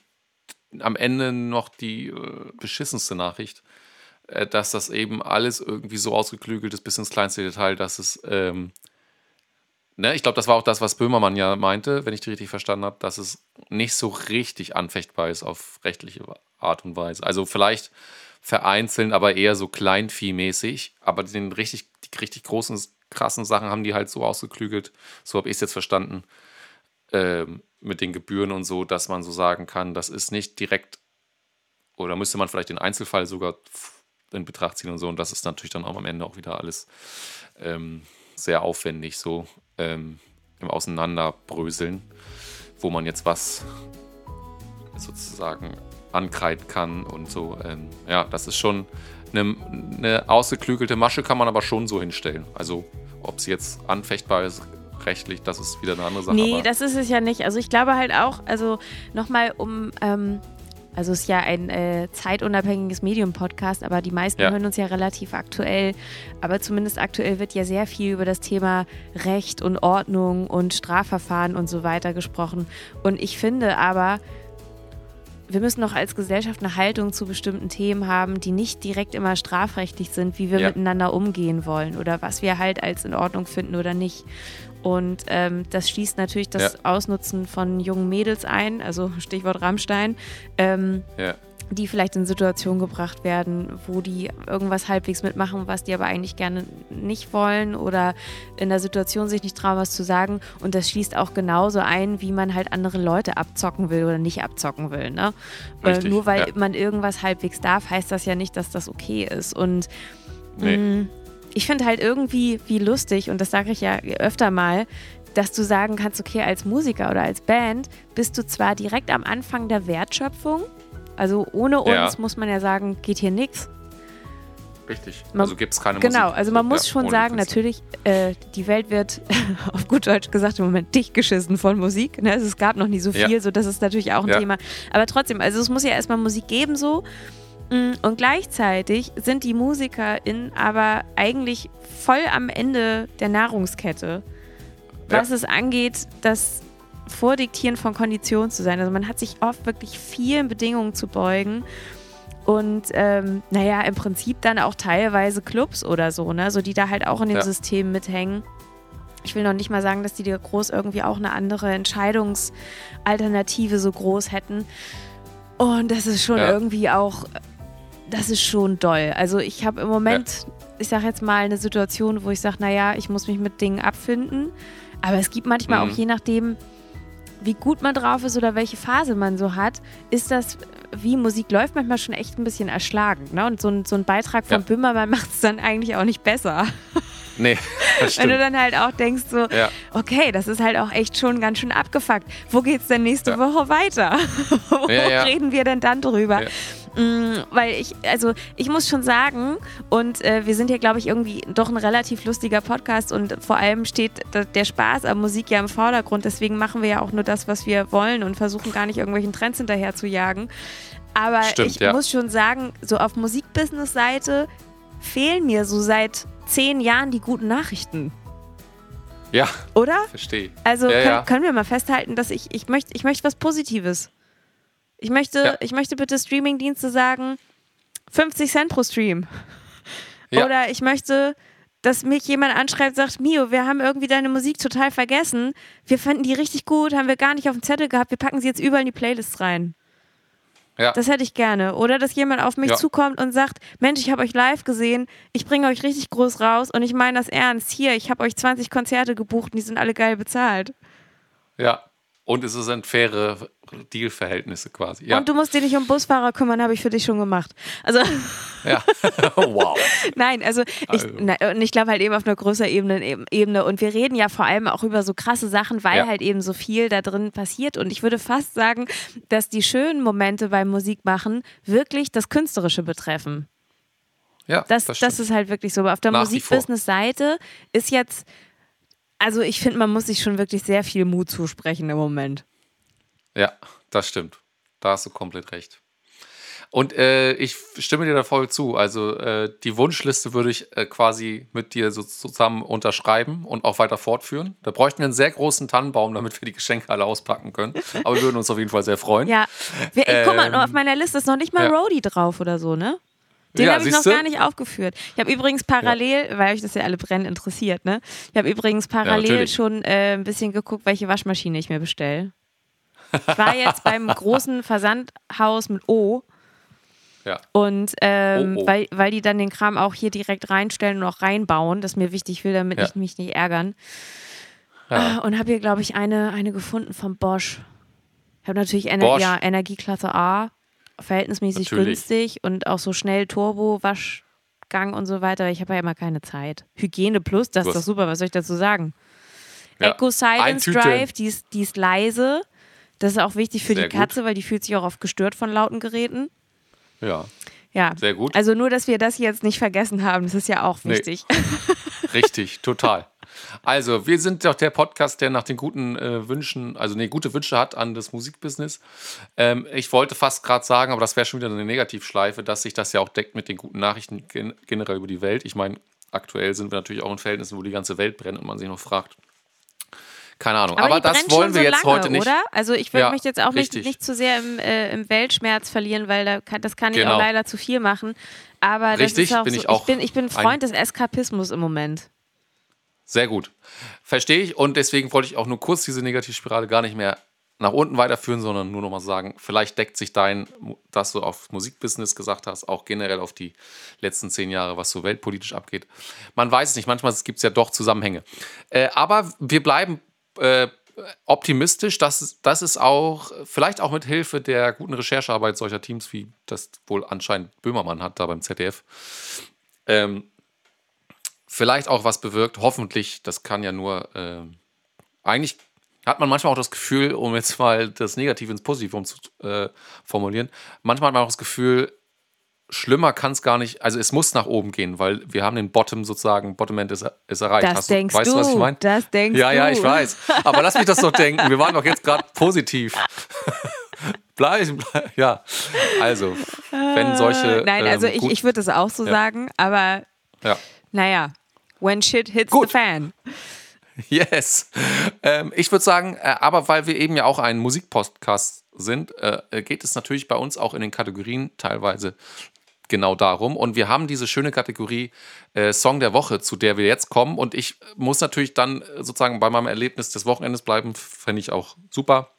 am Ende noch die äh, beschissenste Nachricht, dass das eben alles irgendwie so ausgeklügelt ist bis ins kleinste Detail, dass es, ähm, ne, ich glaube, das war auch das, was Böhmermann ja meinte, wenn ich richtig verstanden habe, dass es nicht so richtig anfechtbar ist auf rechtliche Art und Weise. Also vielleicht vereinzelt, aber eher so kleinviehmäßig, aber den richtig, die richtig großen, krassen Sachen haben die halt so ausgeklügelt, so habe ich es jetzt verstanden, ähm, mit den Gebühren und so, dass man so sagen kann, das ist nicht direkt, oder müsste man vielleicht den Einzelfall sogar in Betracht ziehen und so, und das ist natürlich dann auch am Ende auch wieder alles ähm, sehr aufwendig, so ähm, im Auseinanderbröseln, wo man jetzt was sozusagen ankreiden kann und so. Ähm, ja, das ist schon eine, eine ausgeklügelte Masche, kann man aber schon so hinstellen. Also, ob sie jetzt anfechtbar ist, rechtlich, das ist wieder eine andere Sache. Nee, das ist es ja nicht. Also ich glaube halt auch, also nochmal um, ähm, also es ist ja ein äh, zeitunabhängiges Medium-Podcast, aber die meisten Ja. hören uns ja relativ aktuell. Aber zumindest aktuell wird ja sehr viel über das Thema Recht und Ordnung und Strafverfahren und so weiter gesprochen. Und ich finde aber, wir müssen doch als Gesellschaft eine Haltung zu bestimmten Themen haben, die nicht direkt immer strafrechtlich sind, wie wir Ja. miteinander umgehen wollen oder was wir halt als in Ordnung finden oder nicht. Und ähm, das schließt natürlich das Ja. Ausnutzen von jungen Mädels ein, also Stichwort Rammstein, ähm, ja. Die vielleicht in Situationen gebracht werden, wo die irgendwas halbwegs mitmachen, was die aber eigentlich gerne nicht wollen oder in der Situation sich nicht trauen, was zu sagen. Und das schließt auch genauso ein, wie man halt andere Leute abzocken will oder nicht abzocken will. Ne? Äh, Richtig, nur weil ja. man irgendwas halbwegs darf, heißt das ja nicht, dass das okay ist. Und Nee. Mm, Ich finde halt irgendwie wie lustig, und das sage ich ja öfter mal, dass du sagen kannst, okay, als Musiker oder als Band bist du zwar direkt am Anfang der Wertschöpfung, also ohne uns Ja. muss man ja sagen, geht hier nichts. Richtig. Man- also gibt es keine Genau, Musik. also man Ja, muss schon ohne sagen, natürlich, äh, die Welt wird auf gut Deutsch gesagt im Moment dicht geschissen von Musik. Ne? Also es gab noch nie so Ja. viel, so das ist natürlich auch ein Ja. Thema. Aber trotzdem, also es muss ja erstmal Musik geben so. Mm, Und gleichzeitig sind die MusikerInnen aber eigentlich voll am Ende der Nahrungskette, was Ja. es angeht, dass Vordiktieren von Konditionen zu sein. Also man hat sich oft wirklich vielen Bedingungen zu beugen. Und ähm, naja, im Prinzip dann auch teilweise Clubs oder so, ne? So die da halt auch in dem Ja. System mithängen. Ich will noch nicht mal sagen, dass die dir groß irgendwie auch eine andere Entscheidungsalternative so groß hätten. Und das ist schon Ja. irgendwie auch, das ist schon doll. Also ich habe im Moment, ich sage jetzt mal, eine Situation, wo ich sage, naja, ich muss mich mit Dingen abfinden. Aber es gibt manchmal Mhm. auch, je nachdem, wie gut man drauf ist oder welche Phase man so hat, ist das, wie Musik läuft, manchmal schon echt ein bisschen erschlagend. Ne? Und so ein, so ein Beitrag von Ja. Böhmermann macht es dann eigentlich auch nicht besser. Nee, das Wenn du dann halt auch denkst, so, Ja. okay, das ist halt auch echt schon ganz schön abgefuckt. Wo geht's denn nächste Ja. Woche weiter? Wo reden wir denn dann drüber? Ja. Mm, weil ich, also ich muss schon sagen, und äh, wir sind hier, glaube ich, irgendwie doch ein relativ lustiger Podcast und vor allem steht der Spaß am Musik ja im Vordergrund. Deswegen machen wir ja auch nur das, was wir wollen und versuchen gar nicht irgendwelchen Trends hinterher zu jagen. Aber Stimmt, ich ja. muss schon sagen, so auf Musikbusiness-Seite fehlen mir so seit zehn Jahren die guten Nachrichten. Ja, Oder? verstehe. Also Ja, können, ja. können wir mal festhalten, dass ich, ich möchte, ich möchte was Positives. Ich möchte, Ja. ich möchte bitte Streamingdienste sagen, 50 Cent pro Stream. Ja. Oder ich möchte, dass mich jemand anschreibt, sagt, Mio, wir haben irgendwie deine Musik total vergessen. Wir fanden die richtig gut, haben wir gar nicht auf dem Zettel gehabt. Wir packen sie jetzt überall in die Playlists rein. Ja. Das hätte ich gerne. Oder dass jemand auf mich Ja. zukommt und sagt, Mensch, ich habe euch live gesehen, ich bringe euch richtig groß raus und ich meine das ernst. Hier, ich habe euch 20 Konzerte gebucht und die sind alle geil bezahlt. ja. Und es sind faire Deal-Verhältnisse quasi. Ja. Und du musst dich nicht um Busfahrer kümmern, habe ich für dich schon gemacht. Also, ja. wow. nein, also ich, Also. na, und ich glaube halt eben auf einer größeren Ebene, eben- Ebene. Und wir reden ja vor allem auch über so krasse Sachen, weil Ja. halt eben so viel da drin passiert. Und ich würde fast sagen, dass die schönen Momente beim Musikmachen wirklich das Künstlerische betreffen. Ja, Das, das, das, ist halt wirklich so. Aber auf der. Musikbusiness-Seite ist jetzt, also ich finde, man muss sich schon wirklich sehr viel Mut zusprechen im Moment. Ja, das stimmt. Da hast du komplett recht. Und äh, ich stimme dir da voll zu. Also äh, die Wunschliste würde ich äh, quasi mit dir so zusammen unterschreiben und auch weiter fortführen. Da bräuchten wir einen sehr großen Tannenbaum, damit wir die Geschenke alle auspacken können. Aber wir würden uns auf jeden Fall sehr freuen. Ja, wir, ey, guck mal, Ähm, auf meiner Liste ist noch nicht mal ja. Roadie drauf oder so, ne? Den Ja, habe ich noch gar nicht aufgeführt. Ich habe übrigens parallel, weil euch das ja alle brennend interessiert, ne? Ich habe übrigens parallel natürlich. schon äh, ein bisschen geguckt, welche Waschmaschine ich mir bestelle. Ich war jetzt beim großen Versandhaus mit O Ja. und ähm, Oh, oh. Weil, weil die dann den Kram auch hier direkt reinstellen und auch reinbauen, das mir wichtig will, damit Ja. ich mich nicht ärgern. Ja. Ah, Und habe hier, glaube ich, eine, eine gefunden von Bosch. Ich habe natürlich Ener Bosch. ja, Energieklasse A, verhältnismäßig Natürlich. günstig und auch so schnell Turbo, Waschgang und so weiter. Ich habe ja immer keine Zeit. Hygiene Plus, das ist doch super, was soll ich dazu sagen? Ja. Echo Silence. Drive, die ist, die ist leise. Das ist auch wichtig für Sehr die gut. Katze, weil die fühlt sich auch oft gestört von lauten Geräten. ja, Ja. sehr gut. Also nur, dass wir das jetzt nicht vergessen haben, das ist ja auch Nee. wichtig. Richtig, total. Also, wir sind doch der Podcast, der nach den guten äh, Wünschen, also nee, gute Wünsche hat an das Musikbusiness. Ähm, ich wollte fast gerade sagen, aber das wäre schon wieder eine Negativschleife, dass sich das ja auch deckt mit den guten Nachrichten gen generell über die Welt. Ich meine, aktuell sind wir natürlich auch in Verhältnissen, wo die ganze Welt brennt und man sich noch fragt. Keine Ahnung. Aber, die das wollen wir so jetzt lange, heute nicht. Oder? Also ich Ja, möchte jetzt auch nicht, nicht zu sehr im, äh, im Weltschmerz verlieren, weil da kann, das kann ich Genau. auch leider zu viel machen. Aber das Richtig, ist auch bin so, ich auch ich bin, ich bin Freund des Eskapismus im Moment. Sehr gut. Verstehe ich. Und deswegen wollte ich auch nur kurz diese Negativspirale gar nicht mehr nach unten weiterführen, sondern nur noch mal sagen, vielleicht deckt sich dein, das du auf Musikbusiness gesagt hast, auch generell auf die letzten zehn Jahre, was so weltpolitisch abgeht. Man weiß es nicht, manchmal gibt es ja doch Zusammenhänge. Äh, aber wir bleiben äh, optimistisch, dass, dass es auch, vielleicht auch mit Hilfe der guten Recherchearbeit solcher Teams, wie das wohl anscheinend Böhmermann hat da beim ZDF, ähm, vielleicht auch was bewirkt. Hoffentlich, das kann ja nur. ähm, eigentlich hat man manchmal auch das Gefühl, um jetzt mal das Negative ins Positive um zu äh, formulieren, manchmal hat man auch das Gefühl, schlimmer kann es gar nicht, also es muss nach oben gehen, weil wir haben den Bottom sozusagen, Bottom-End ist, ist erreicht. Das Hast du, denkst weißt du. du, was ich meine? Das denkst ja, du. ja, ich weiß. Aber lass mich das doch denken. Wir waren doch jetzt gerade positiv. bleib, bleib, ja. Also, wenn solche. Nein, also ähm, ich, ich würde das auch so Ja. sagen, aber ja. naja, when shit hits Gut. the fan. Yes. Ähm, ich würde sagen, äh, aber weil wir eben ja auch ein Musikpodcast sind, äh, geht es natürlich bei uns auch in den Kategorien teilweise genau darum. Und wir haben diese schöne Kategorie äh, Song der Woche, zu der wir jetzt kommen. Und ich muss natürlich dann sozusagen bei meinem Erlebnis des Wochenendes bleiben, fände ich auch super.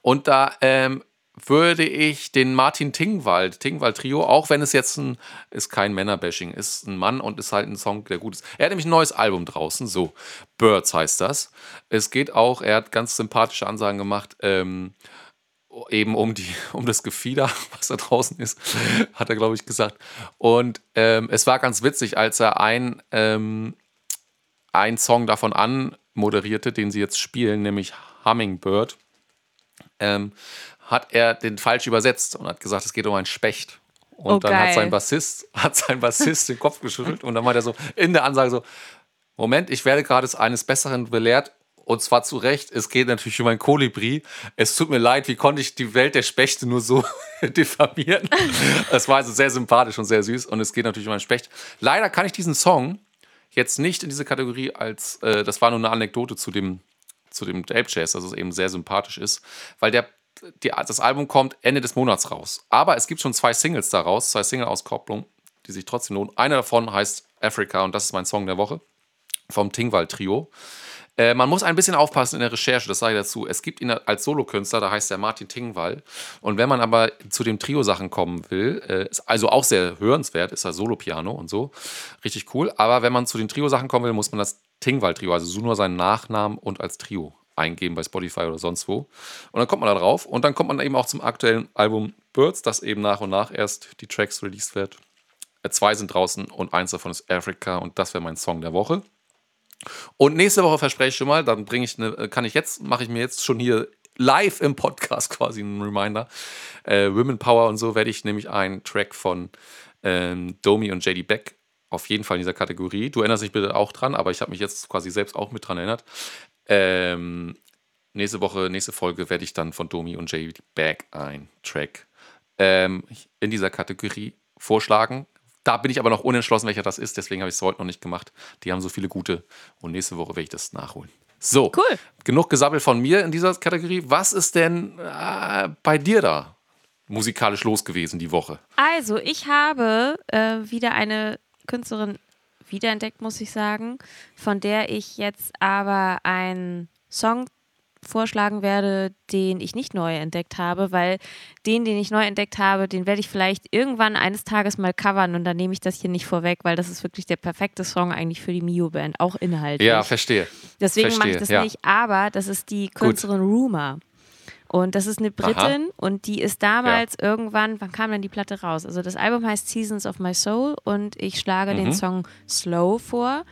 Und da ähm, würde ich den Martin Tingwald, Tingwald Trio, auch wenn es jetzt ein, ist kein Männerbashing, ist ein Mann und ist halt ein Song, der gut ist. Er hat nämlich ein neues Album draußen, so, Birds heißt das. Es geht auch, er hat ganz sympathische Ansagen gemacht, ähm, eben um, die, um das Gefieder, was da draußen ist, hat er, glaube ich, gesagt. Und ähm, es war ganz witzig, als er ein, ähm, ein Song davon anmoderierte, den sie jetzt spielen, nämlich Hummingbird, ähm, hat er den falsch übersetzt und hat gesagt, es geht um einen Specht. Und Oh, dann hat geil. sein Bassist, hat sein Bassist den Kopf geschüttelt und dann meinte er so in der Ansage so: Moment, ich werde gerade eines Besseren belehrt. Und zwar zu Recht, es geht natürlich um ein Kolibri. Es tut mir leid, wie konnte ich die Welt der Spechte nur so diffamieren? Es war also sehr sympathisch und sehr süß. Und es geht natürlich um einen Specht. Leider kann ich diesen Song jetzt nicht in diese Kategorie als, äh, das war nur eine Anekdote zu dem, zu dem Ape Chase, dass es eben sehr sympathisch ist, weil der, die, das Album kommt Ende des Monats raus. Aber es gibt schon zwei Singles daraus, zwei Single-Auskopplungen, die sich trotzdem lohnen. Einer davon heißt Africa und das ist mein Song der Woche vom Tingwald Trio. Äh, man muss ein bisschen aufpassen in der Recherche, das sage ich dazu. Es gibt ihn als Solokünstler, da heißt er Martin Tingwall. Und wenn man aber zu den Trio-Sachen kommen will, äh, ist also auch sehr hörenswert, ist er Solo-Piano und so. Richtig cool. Aber wenn man zu den Trio-Sachen kommen will, muss man das Tingwall-Trio, also so nur seinen Nachnamen und als Trio eingeben bei Spotify oder sonst wo. Und dann kommt man da drauf. Und dann kommt man eben auch zum aktuellen Album Birds, das eben nach und nach erst die Tracks released wird. Äh, Zwei sind draußen und eins davon ist Africa und das wäre mein Song der Woche. Und nächste Woche verspreche ich schon mal, dann bringe ich eine, kann ich jetzt, mache ich mir jetzt schon hier live im Podcast quasi einen Reminder. Äh, Women Power und so werde ich nämlich einen Track von ähm, Domi und JD Beck auf jeden Fall in dieser Kategorie. Du erinnerst dich bitte auch dran, aber ich habe mich jetzt quasi selbst auch mit dran erinnert. Ähm, nächste Woche, nächste Folge werde ich dann von Domi und JD Beck einen Track ähm, in dieser Kategorie vorschlagen. Da bin ich aber noch unentschlossen, welcher das ist, deswegen habe ich es heute noch nicht gemacht. Die haben so viele gute und nächste Woche werde ich das nachholen. So, Cool. genug gesammelt von mir in dieser Kategorie. Was ist denn äh, bei dir da musikalisch los gewesen die Woche? Also, ich habe äh, wieder eine Künstlerin wiederentdeckt, muss ich sagen, von der ich jetzt aber einen Song vorschlagen werde, den ich nicht neu entdeckt habe, weil den, den ich neu entdeckt habe, den werde ich vielleicht irgendwann eines Tages mal covern und dann nehme ich das hier nicht vorweg, weil das ist wirklich der perfekte Song eigentlich für die Mio-Band, auch inhaltlich. Ja, verstehe. Deswegen mache ich verstehe, das ja. nicht, aber das ist die Künstlerin Rumor. Und das ist eine Britin und die ist damals irgendwann, wann kam denn die Platte raus? Also das Album heißt Seasons of My Soul und ich schlage den Song Slow vor.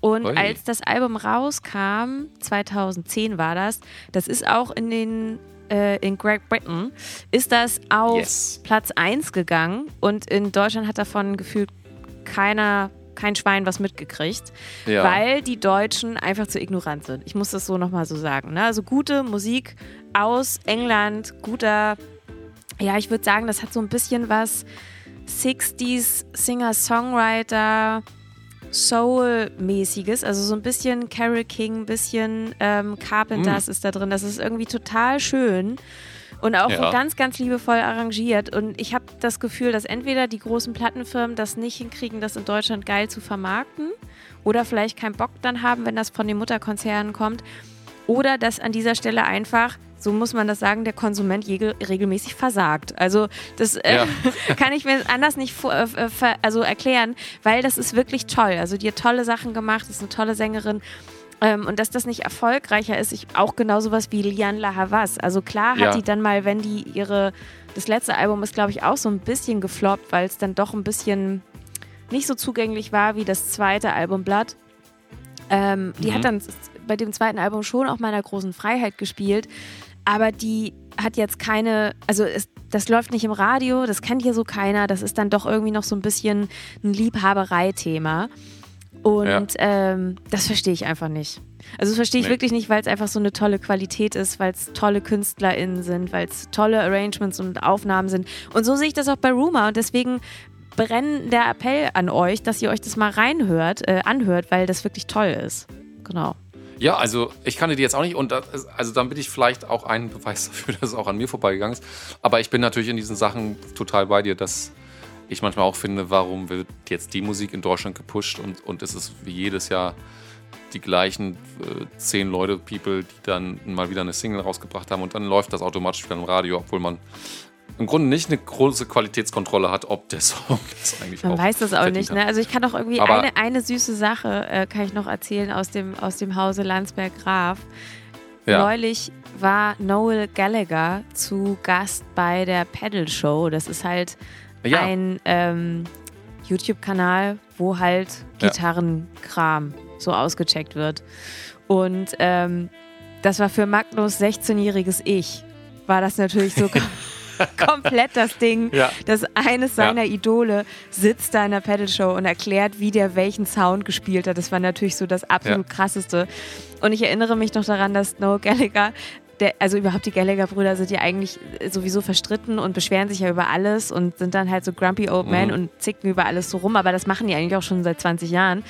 Und Ui. als das Album rauskam, 2010 war das, das ist auch in den äh, in Great Britain, ist das auf Yes. Platz 1 gegangen und in Deutschland hat davon gefühlt keiner, kein Schwein was mitgekriegt, Ja. weil die Deutschen einfach zu ignorant sind. Ich muss das so nochmal so sagen. Ne? Also gute Musik aus England, guter, ja, ich würde sagen, das hat so ein bisschen was 60s Singer-Songwriter. Soul-mäßiges, also so ein bisschen Carole King, ein bisschen ähm, Carpenters ist da drin. Das ist irgendwie total schön und auch Ja. ganz, ganz liebevoll arrangiert. Und ich habe das Gefühl, dass entweder die großen Plattenfirmen das nicht hinkriegen, das in Deutschland geil zu vermarkten oder vielleicht keinen Bock dann haben, wenn das von den Mutterkonzernen kommt. Oder dass an dieser Stelle einfach, so muss man das sagen, der Konsument regelmäßig versagt. Also das äh, Ja. kann ich mir anders nicht äh, also erklären, weil das ist wirklich toll. Also die hat tolle Sachen gemacht, ist eine tolle Sängerin. Ähm, und dass das nicht erfolgreicher ist, ich, auch genau sowas wie Lian La Havas. Also klar hat Ja. die dann mal, wenn die ihre, das letzte Album ist, glaube ich, auch so ein bisschen gefloppt, weil es dann doch ein bisschen nicht so zugänglich war wie das zweite Album Blood. Ähm, Die Mhm. hat dann s- bei dem zweiten Album schon auch meiner großen Freiheit gespielt, aber die hat jetzt keine, also es, das läuft nicht im Radio, das kennt hier so keiner, das ist dann doch irgendwie noch so ein bisschen ein Liebhaberei-Thema. Und ähm, das verstehe ich einfach nicht. Also das verstehe ich Nee. wirklich nicht, weil es einfach so eine tolle Qualität ist, weil es tolle KünstlerInnen sind, weil es tolle Arrangements und Aufnahmen sind. Und so sehe ich das auch bei Rumor und deswegen brennender Appell an euch, dass ihr euch das mal reinhört, äh, anhört, weil das wirklich toll ist. Genau. Ja, also ich kannte die jetzt auch nicht und das, also dann bin ich vielleicht auch ein Beweis dafür, dass es auch an mir vorbeigegangen ist. Aber ich bin natürlich in diesen Sachen total bei dir, dass ich manchmal auch finde, warum wird jetzt die Musik in Deutschland gepusht und, und es ist wie jedes Jahr die gleichen äh, zehn Leute, People, die dann mal wieder eine Single rausgebracht haben und dann läuft das automatisch wieder im Radio, obwohl man im Grunde nicht eine große Qualitätskontrolle hat, ob der Song das eigentlich Man weiß das auch nicht, ne? Also ich kann doch irgendwie eine, eine süße Sache äh, kann ich noch erzählen aus dem, aus dem Hause Landsberg Graf. Ja. Neulich war Noel Gallagher zu Gast bei der Pedal Show. Das ist halt Ja. ein ähm, YouTube-Kanal, wo halt Ja. Gitarrenkram so ausgecheckt wird. Und ähm, das war für Magnus 16-jähriges Ich, war das natürlich so komplett das Ding, Ja. dass eines Ja. seiner Idole sitzt da in der Pedal-Show und erklärt, wie der welchen Sound gespielt hat. Das war natürlich so das absolut krasseste. Und ich erinnere mich noch daran, dass Noel Gallagher der, also überhaupt die Gallagher-Brüder sind ja eigentlich sowieso verstritten und beschweren sich ja über alles und sind dann halt so grumpy old men Mhm. und zicken über alles so rum, aber das machen die eigentlich auch schon seit 20 Jahren.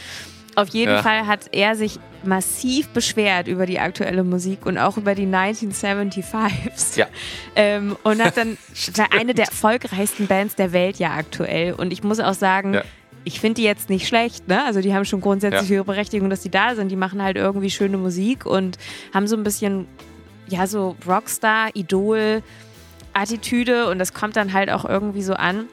Auf jeden Ja. Fall hat er sich massiv beschwert über die aktuelle Musik und auch über die 1975s. Ja. Ähm, und hat dann eine der erfolgreichsten Bands der Welt ja aktuell. Und ich muss auch sagen, Ja. ich finde die jetzt nicht schlecht, ne? Also die haben schon grundsätzlich Ja. ihre Berechtigung, dass die da sind. Die machen halt irgendwie schöne Musik und haben so ein bisschen, ja, so Rockstar, Idol, Attitüde und das kommt dann halt auch irgendwie so an.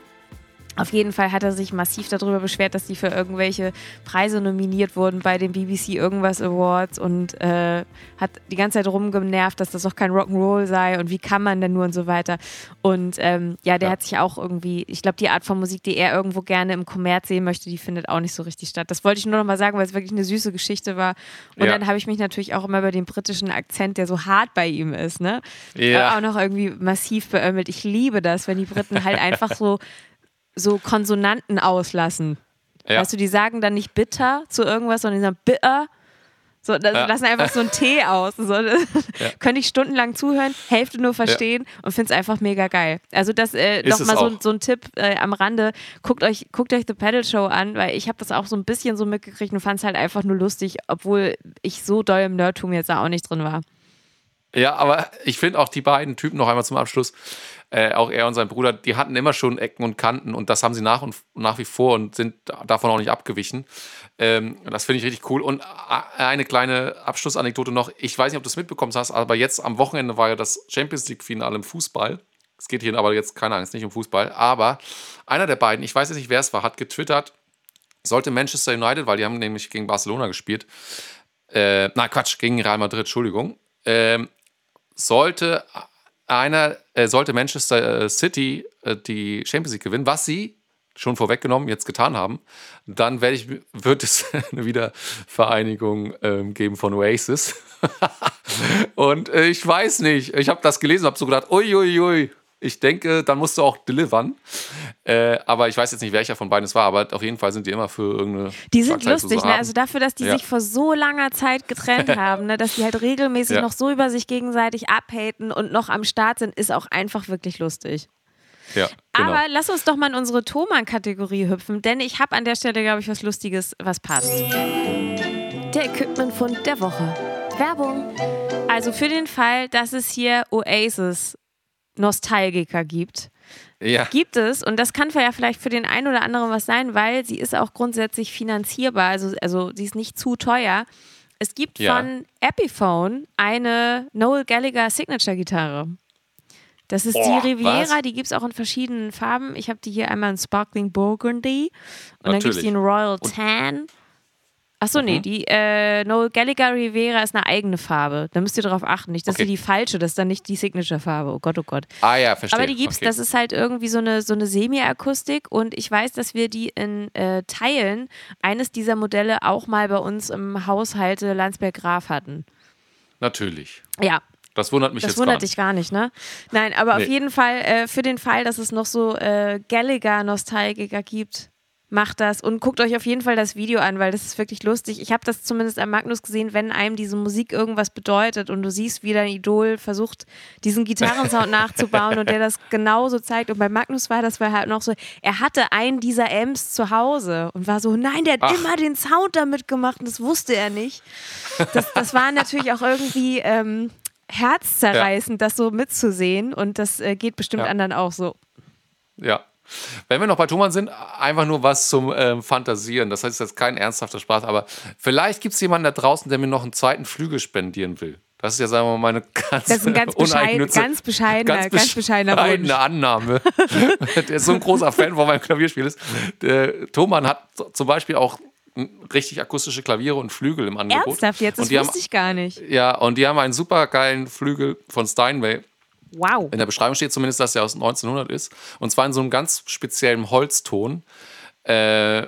Auf jeden Fall hat er sich massiv darüber beschwert, dass die für irgendwelche Preise nominiert wurden bei den BBC Irgendwas Awards und äh, hat die ganze Zeit rumgenervt, dass das doch kein Rock'n'Roll sei und wie kann man denn nur und so weiter. Und ähm, ja, der Ja. hat sich auch irgendwie, ich glaube, die Art von Musik, die er irgendwo gerne im Kommerz sehen möchte, die findet auch nicht so richtig statt. Das wollte ich nur noch mal sagen, weil es wirklich eine süße Geschichte war. Und Ja. dann habe ich mich natürlich auch immer über den britischen Akzent, der so hart bei ihm ist, ne? Ja. Auch noch irgendwie massiv beömmelt. Ich liebe das, wenn die Briten halt einfach so so Konsonanten auslassen. Ja. Weißt du, die sagen dann nicht bitter zu irgendwas, sondern die sagen bitter. So, das, Ja. lassen einfach so ein T aus. So, Könnte ich stundenlang zuhören, Hälfte nur verstehen und finde es einfach mega geil. Also das äh, Ist noch es mal so, so ein Tipp äh, am Rande. Guckt euch, guckt euch The Pedal Show an, weil ich habe das auch so ein bisschen so mitgekriegt und fand es halt einfach nur lustig, obwohl ich so doll im Nerdtum jetzt da auch nicht drin war. Ja, aber ich finde auch die beiden Typen noch einmal zum Abschluss, äh, auch er und sein Bruder, die hatten immer schon Ecken und Kanten und das haben sie nach und nach wie vor und sind davon auch nicht abgewichen. Ähm, das finde ich richtig cool. Und a- eine kleine Abschlussanekdote noch. Ich weiß nicht, ob du es mitbekommen hast, aber jetzt am Wochenende war ja das Champions League-Finale im Fußball. Es geht hier aber jetzt, keine Angst, nicht um Fußball. Aber einer der beiden, ich weiß jetzt nicht, wer es war, hat getwittert, sollte Manchester United, weil die haben nämlich gegen Barcelona gespielt, äh, na Quatsch, gegen Real Madrid, Entschuldigung, ähm, sollte einer, äh, sollte Manchester äh, City äh, die Champions League gewinnen, was sie schon vorweggenommen jetzt getan haben, dann werde ich, wird es eine Wiedervereinigung ähm, geben von Oasis. Und äh, ich weiß nicht, ich habe das gelesen, habe so gedacht, uiuiui, ui, ui. Ich denke, dann musst du auch delivern. Äh, aber ich weiß jetzt nicht, welcher von beiden es war, aber auf jeden Fall sind die immer für irgendeine. Die sind lustig, ne? Also dafür, dass die Ja. sich vor so langer Zeit getrennt haben, ne? dass die halt regelmäßig Ja. noch so über sich gegenseitig abhaten und noch am Start sind, ist auch einfach wirklich lustig. ja, genau. Aber lass uns doch mal in unsere Thomann-Kategorie hüpfen, denn ich habe an der Stelle, glaube ich, was Lustiges, was passt. Der Equipment-Fund der Woche. Werbung. Also für den Fall, dass es hier Oasis Nostalgiker gibt, ja. gibt es, und das kann ja vielleicht für den einen oder anderen was sein, weil sie ist auch grundsätzlich finanzierbar, also, also sie ist nicht zu teuer. Es gibt Ja. von Epiphone eine Noel Gallagher Signature-Gitarre. Das ist Boah, die Riviera, was? die gibt es auch in verschiedenen Farben. Ich habe die hier einmal in Sparkling Burgundy und dann gibt es die in Natürlich. Royal Tan. Achso, nee, Mhm. die äh, Noel Gallagher Riviera ist eine eigene Farbe. Da müsst ihr darauf achten. Nicht, dass Okay. die falsche, das ist dann nicht die Signature-Farbe. Oh Gott, oh Gott. Ah ja, verstehe. Aber die gibt's, Okay. das ist halt irgendwie so eine, so eine Semi-Akustik und ich weiß, dass wir die in äh, Teilen eines dieser Modelle auch mal bei uns im Haushalte Landsberg-Graf hatten. Natürlich. Ja, Das wundert mich das jetzt wundert gar dich nicht. gar nicht, ne? Nein, aber Nee. auf jeden Fall, äh, für den Fall, dass es noch so äh, Gallagher-Nostalgiker gibt, macht das und guckt euch auf jeden Fall das Video an, weil das ist wirklich lustig. Ich habe das zumindest am Magnus gesehen, wenn einem diese Musik irgendwas bedeutet und du siehst, wie dein Idol versucht, diesen Gitarrensound nachzubauen und der das genauso zeigt. Und bei Magnus war das war halt noch so, er hatte einen dieser Amps zu Hause und war so, nein, der hat Ach. immer den Sound damit gemacht und das wusste er nicht. Das, das war natürlich auch irgendwie ähm, herzzerreißend, ja. das so mitzusehen und das äh, geht bestimmt ja. anderen auch so. Ja, wenn wir noch bei Thomann sind, einfach nur was zum ähm, Fantasieren. Das heißt jetzt kein ernsthafter Spaß, aber vielleicht gibt es jemanden da draußen, der mir noch einen zweiten Flügel spendieren will. Das ist ja, sagen wir mal, eine ganz, das ist ein ganz, bescheid, ganz bescheidener, ganz, ganz bescheidener Wunsch. Annahme. der ist so ein großer Fan von meinem Klavierspiel ist. Der Thomann hat zum Beispiel auch richtig akustische Klaviere und Flügel im Angebot. Ernsthaft jetzt? Das wusste haben, ich gar nicht. Ja, und die haben einen super geilen Flügel von Steinway. Wow. In der Beschreibung steht zumindest, dass der aus 1900 ist. Und zwar in so einem ganz speziellen Holzton. Äh,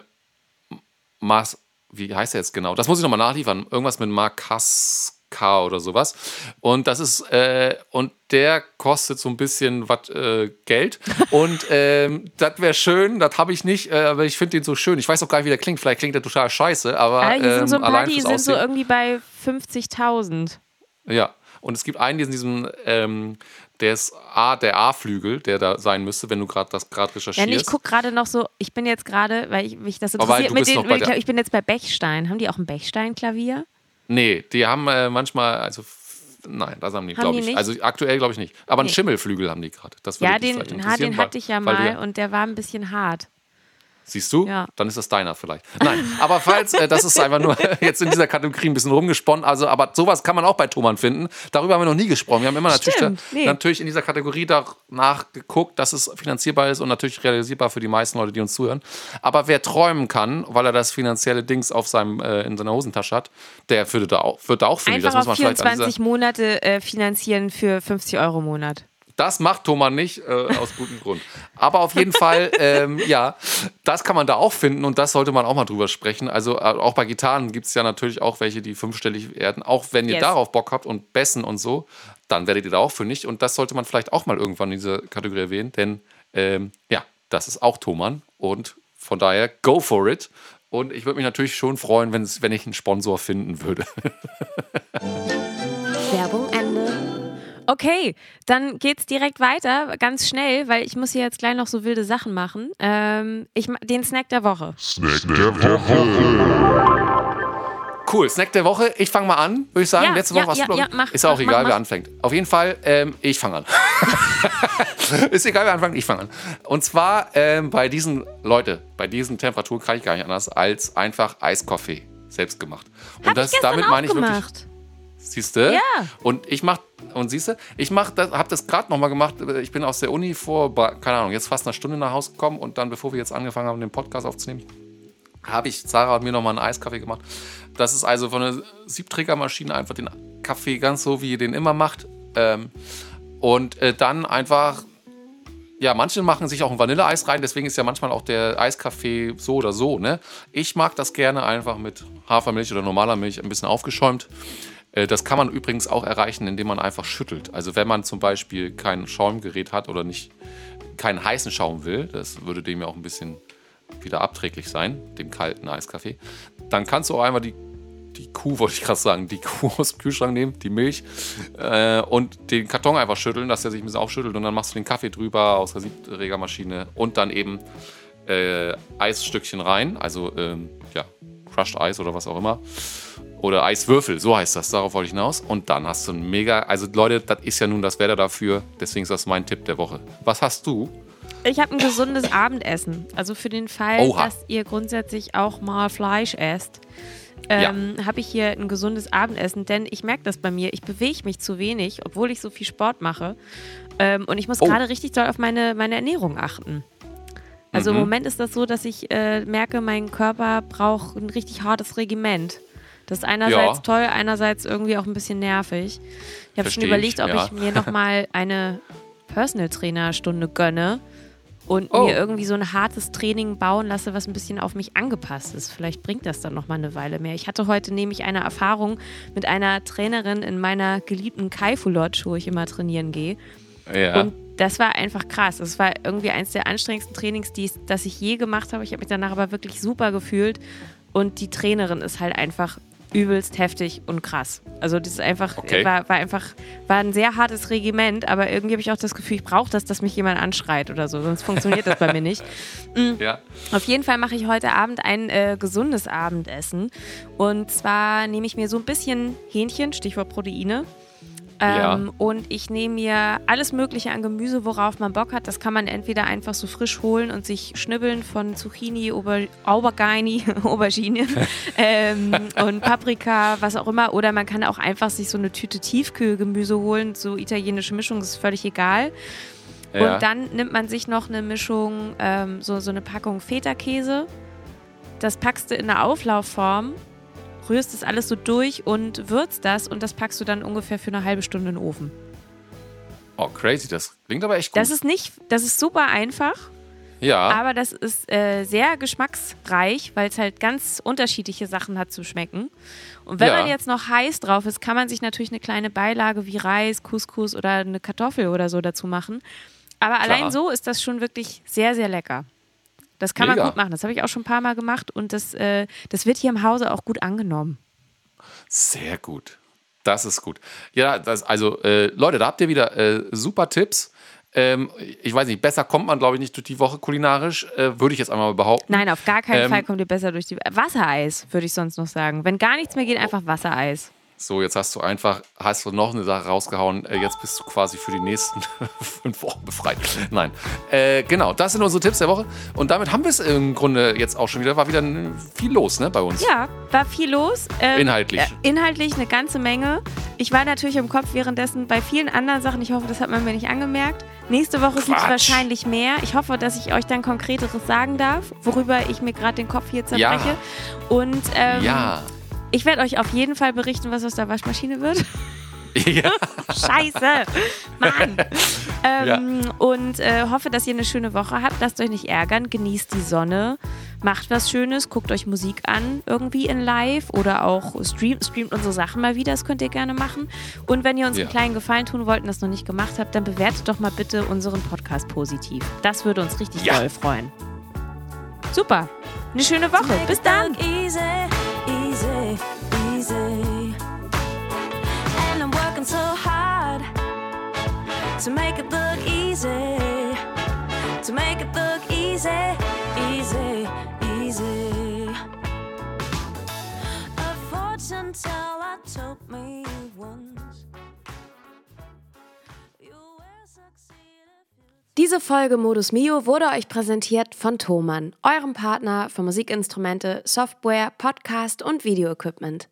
Mas, wie heißt er jetzt genau? Das muss ich nochmal nachliefern. Irgendwas mit Markaska oder sowas. Und das ist, äh, und der kostet so ein bisschen was äh, Geld. Und ähm, das wäre schön, das habe ich nicht, äh, aber ich finde den so schön. Ich weiß auch gar nicht, wie der klingt. Vielleicht klingt der total scheiße, aber. Ah, hier sind so ein ähm, paar, die sind so irgendwie bei 50.000. Ja. Und es gibt einen, in diesem ähm, der ist A, der A-Flügel, der da sein müsste, wenn du gerade das gerade recherchierst. Ja, ich gucke gerade noch so, ich bin jetzt gerade, weil ich mich das interessiert, mit den, mit ich bin jetzt bei Bechstein. Haben die auch ein Bechstein-Klavier? Nee, die haben äh, manchmal, also Nein, das haben die, glaube ich. Nicht? Also aktuell glaube ich nicht. Aber nee. einen Schimmelflügel haben die gerade. Ja, den, den hatte ich ja mal und der war ein bisschen hart. Siehst du? Ja. Dann ist das deiner vielleicht. Nein, aber falls, äh, das ist einfach nur jetzt in dieser Kategorie ein bisschen rumgesponnen. Also, aber sowas kann man auch bei Thomann finden. Darüber haben wir noch nie gesprochen. Wir haben immer natürlich, da, nee. natürlich in dieser Kategorie danach geguckt, dass es finanzierbar ist und natürlich realisierbar für die meisten Leute, die uns zuhören. Aber wer träumen kann, weil er das finanzielle Dings auf seinem, äh, in seiner Hosentasche hat, der würde da auch, wird da auch finden. Einfach das muss man auf 24 Monate äh, finanzieren für 50 Euro im Monat. Das macht Thomas nicht, äh, aus gutem Grund. Aber auf jeden Fall, ähm, ja, das kann man da auch finden und das sollte man auch mal drüber sprechen. Also äh, auch bei Gitarren gibt es ja natürlich auch welche, die fünfstellig werden. Auch wenn ihr yes. darauf Bock habt und Bessen und so, dann werdet ihr da auch fündig. Und das sollte man vielleicht auch mal irgendwann in dieser Kategorie erwähnen, denn ähm, ja, das ist auch Thomann und von daher go for it. Und ich würde mich natürlich schon freuen, wenn ich einen Sponsor finden würde. Werbung Okay, dann geht's direkt weiter, ganz schnell, weil ich muss hier jetzt gleich noch so wilde Sachen machen. Ähm, ich, den Snack der Woche. Snack der Woche. Cool, Snack der Woche. Ich fange mal an, würde ich sagen. Ja, Letzte Woche ja, warst ja, du, ja, mach, Ist auch mach, egal, mach, wer anfängt. Auf jeden Fall, ähm, ich fange an. ist egal, wer anfängt, ich fange an. Und zwar ähm, bei diesen, Leute, bei diesen Temperaturen kann ich gar nicht anders als einfach Eiskaffee selbst gemacht. Und Hab das, damit meine ich wirklich. Siehst du? Ja. Und ich mach und siehst du, ich mach das, habe das gerade nochmal gemacht. Ich bin aus der Uni vor, keine Ahnung, jetzt fast eine Stunde nach Hause gekommen und dann, bevor wir jetzt angefangen haben, den Podcast aufzunehmen, habe ich Sarah und mir nochmal einen Eiskaffee gemacht. Das ist also von der Siebträgermaschine einfach den Kaffee ganz so, wie ihr den immer macht. Ähm, und äh, dann einfach, ja, manche machen sich auch ein Vanilleeis rein, deswegen ist ja manchmal auch der Eiskaffee so oder so, ne? Ich mag das gerne einfach mit Hafermilch oder normaler Milch ein bisschen aufgeschäumt. Äh, das kann man übrigens auch erreichen, indem man einfach schüttelt. Also wenn man zum Beispiel kein Schaumgerät hat oder nicht keinen heißen Schaum will, das würde dem ja auch ein bisschen wieder abträglich sein, dem kalten Eiskaffee, dann kannst du auch einmal die, die Kuh, wollte ich gerade sagen, die Kuh aus dem Kühlschrank nehmen, die Milch äh, und den Karton einfach schütteln, dass der sich ein bisschen aufschüttelt und dann machst du den Kaffee drüber aus der Siebträgermaschine und dann eben äh, Eisstückchen rein, also ähm, ja, Crushed Eis oder was auch immer. Oder Eiswürfel, so heißt das, darauf wollte ich hinaus. Und dann hast du ein mega, also Leute, das ist ja nun das Wetter dafür, deswegen ist das mein Tipp der Woche. Was hast du? Ich habe ein gesundes Abendessen. Also für den Fall, Oha. dass ihr grundsätzlich auch mal Fleisch esst, ähm, ja. habe ich hier ein gesundes Abendessen. Denn ich merke das bei mir, ich bewege mich zu wenig, obwohl ich so viel Sport mache. Ähm, und ich muss oh. gerade richtig doll auf meine, meine Ernährung achten. Also mhm. im Moment ist das so, dass ich äh, merke, mein Körper braucht ein richtig hartes Regiment. Das ist einerseits ja. toll, einerseits irgendwie auch ein bisschen nervig. Ich habe schon überlegt, ob ja. ich mir nochmal eine Personal Trainer Stunde gönne und oh. mir irgendwie so ein hartes Training bauen lasse, was ein bisschen auf mich angepasst ist. Vielleicht bringt das dann nochmal eine Weile mehr. Ich hatte heute nämlich eine Erfahrung mit einer Trainerin in meiner geliebten Kaifu Lodge, wo ich immer trainieren gehe. Ja. Und das war einfach krass. Das war irgendwie eines der anstrengendsten Trainings, die, das ich je gemacht habe. Ich habe mich danach aber wirklich super gefühlt. Und die Trainerin ist halt einfach übelst heftig und krass. Also das ist einfach, Okay. war, war einfach, war ein sehr hartes Regiment, aber irgendwie habe ich auch das Gefühl, ich brauche das, dass mich jemand anschreit oder so, sonst funktioniert das bei mir nicht. ja. Auf jeden Fall mache ich heute Abend ein äh, gesundes Abendessen. Und zwar nehme ich mir so ein bisschen Hähnchen, Stichwort Proteine. Ja. Ähm, Und ich nehme mir alles Mögliche an Gemüse, worauf man Bock hat. Das kann man entweder einfach so frisch holen und sich schnibbeln von Zucchini, Aubergine, Aubergine ähm, und Paprika, was auch immer. Oder man kann auch einfach sich so eine Tüte Tiefkühlgemüse holen, so italienische Mischung, das ist völlig egal. ja. Und dann nimmt man sich noch eine Mischung, ähm, so, so eine Packung Feta-Käse. Das packst du in eine Auflaufform, rührst das alles so durch und würzt das und das packst du dann ungefähr für eine halbe Stunde in den Ofen. oh, crazy. Das klingt aber echt gut. Das ist nicht, das ist super einfach, ja. aber das ist äh, sehr geschmacksreich, weil es halt ganz unterschiedliche Sachen hat zu schmecken. Und wenn Ja. man jetzt noch heiß drauf ist, kann man sich natürlich eine kleine Beilage wie Reis, Couscous oder eine Kartoffel oder so dazu machen. Aber allein so ist das schon wirklich sehr, sehr lecker. Das kann Mega. man gut machen. Das habe ich auch schon ein paar Mal gemacht und das, äh, das wird hier im Hause auch gut angenommen. Sehr gut. Das ist gut. Ja, das, also äh, Leute, da habt ihr wieder äh, super Tipps. Ähm, ich weiß nicht, besser kommt man, glaube ich, nicht durch die Woche kulinarisch, äh, würde ich jetzt einmal behaupten. Nein, auf gar keinen Ähm, Fall kommt ihr besser durch die. Wassereis, würde ich sonst noch sagen. Wenn gar nichts mehr geht, einfach Wassereis. So, jetzt hast du einfach, hast du noch eine Sache rausgehauen. Äh, jetzt bist du quasi für die nächsten fünf Wochen befreit. Nein. Äh, genau, das sind unsere Tipps der Woche. Und damit haben wir es im Grunde jetzt auch schon wieder. War wieder viel los, ne, bei uns. Ja, war viel los. Ähm, Inhaltlich. Äh, inhaltlich eine ganze Menge. Ich war natürlich im Kopf währenddessen bei vielen anderen Sachen. Ich hoffe, das hat man mir nicht angemerkt. Nächste Woche gibt es wahrscheinlich mehr. Ich hoffe, dass ich euch dann Konkreteres sagen darf, worüber ich mir gerade den Kopf hier zerbreche. Ja. Und ähm, Ja. Ich werde euch auf jeden Fall berichten, was aus der Waschmaschine wird. ja. Scheiße! Mann! Ähm, Und äh, hoffe, dass ihr eine schöne Woche habt. Lasst euch nicht ärgern. Genießt die Sonne. Macht was Schönes. Guckt euch Musik an. Irgendwie in live. Oder auch streamt, streamt unsere Sachen mal wieder. Das könnt ihr gerne machen. Und wenn ihr uns Ja. einen kleinen Gefallen tun wollt und das noch nicht gemacht habt, dann bewertet doch mal bitte unseren Podcast positiv. Das würde uns richtig Ja. doll freuen. Super. Eine schöne Woche. Bis dann. Easy. And I'm working so hard to make it look easy. To make it look easy, easy, easy. A fortune teller told me once. Diese Folge Modus Mio wurde euch präsentiert von Thomann, eurem Partner für Musikinstrumente, Software, Podcast und Videoequipment.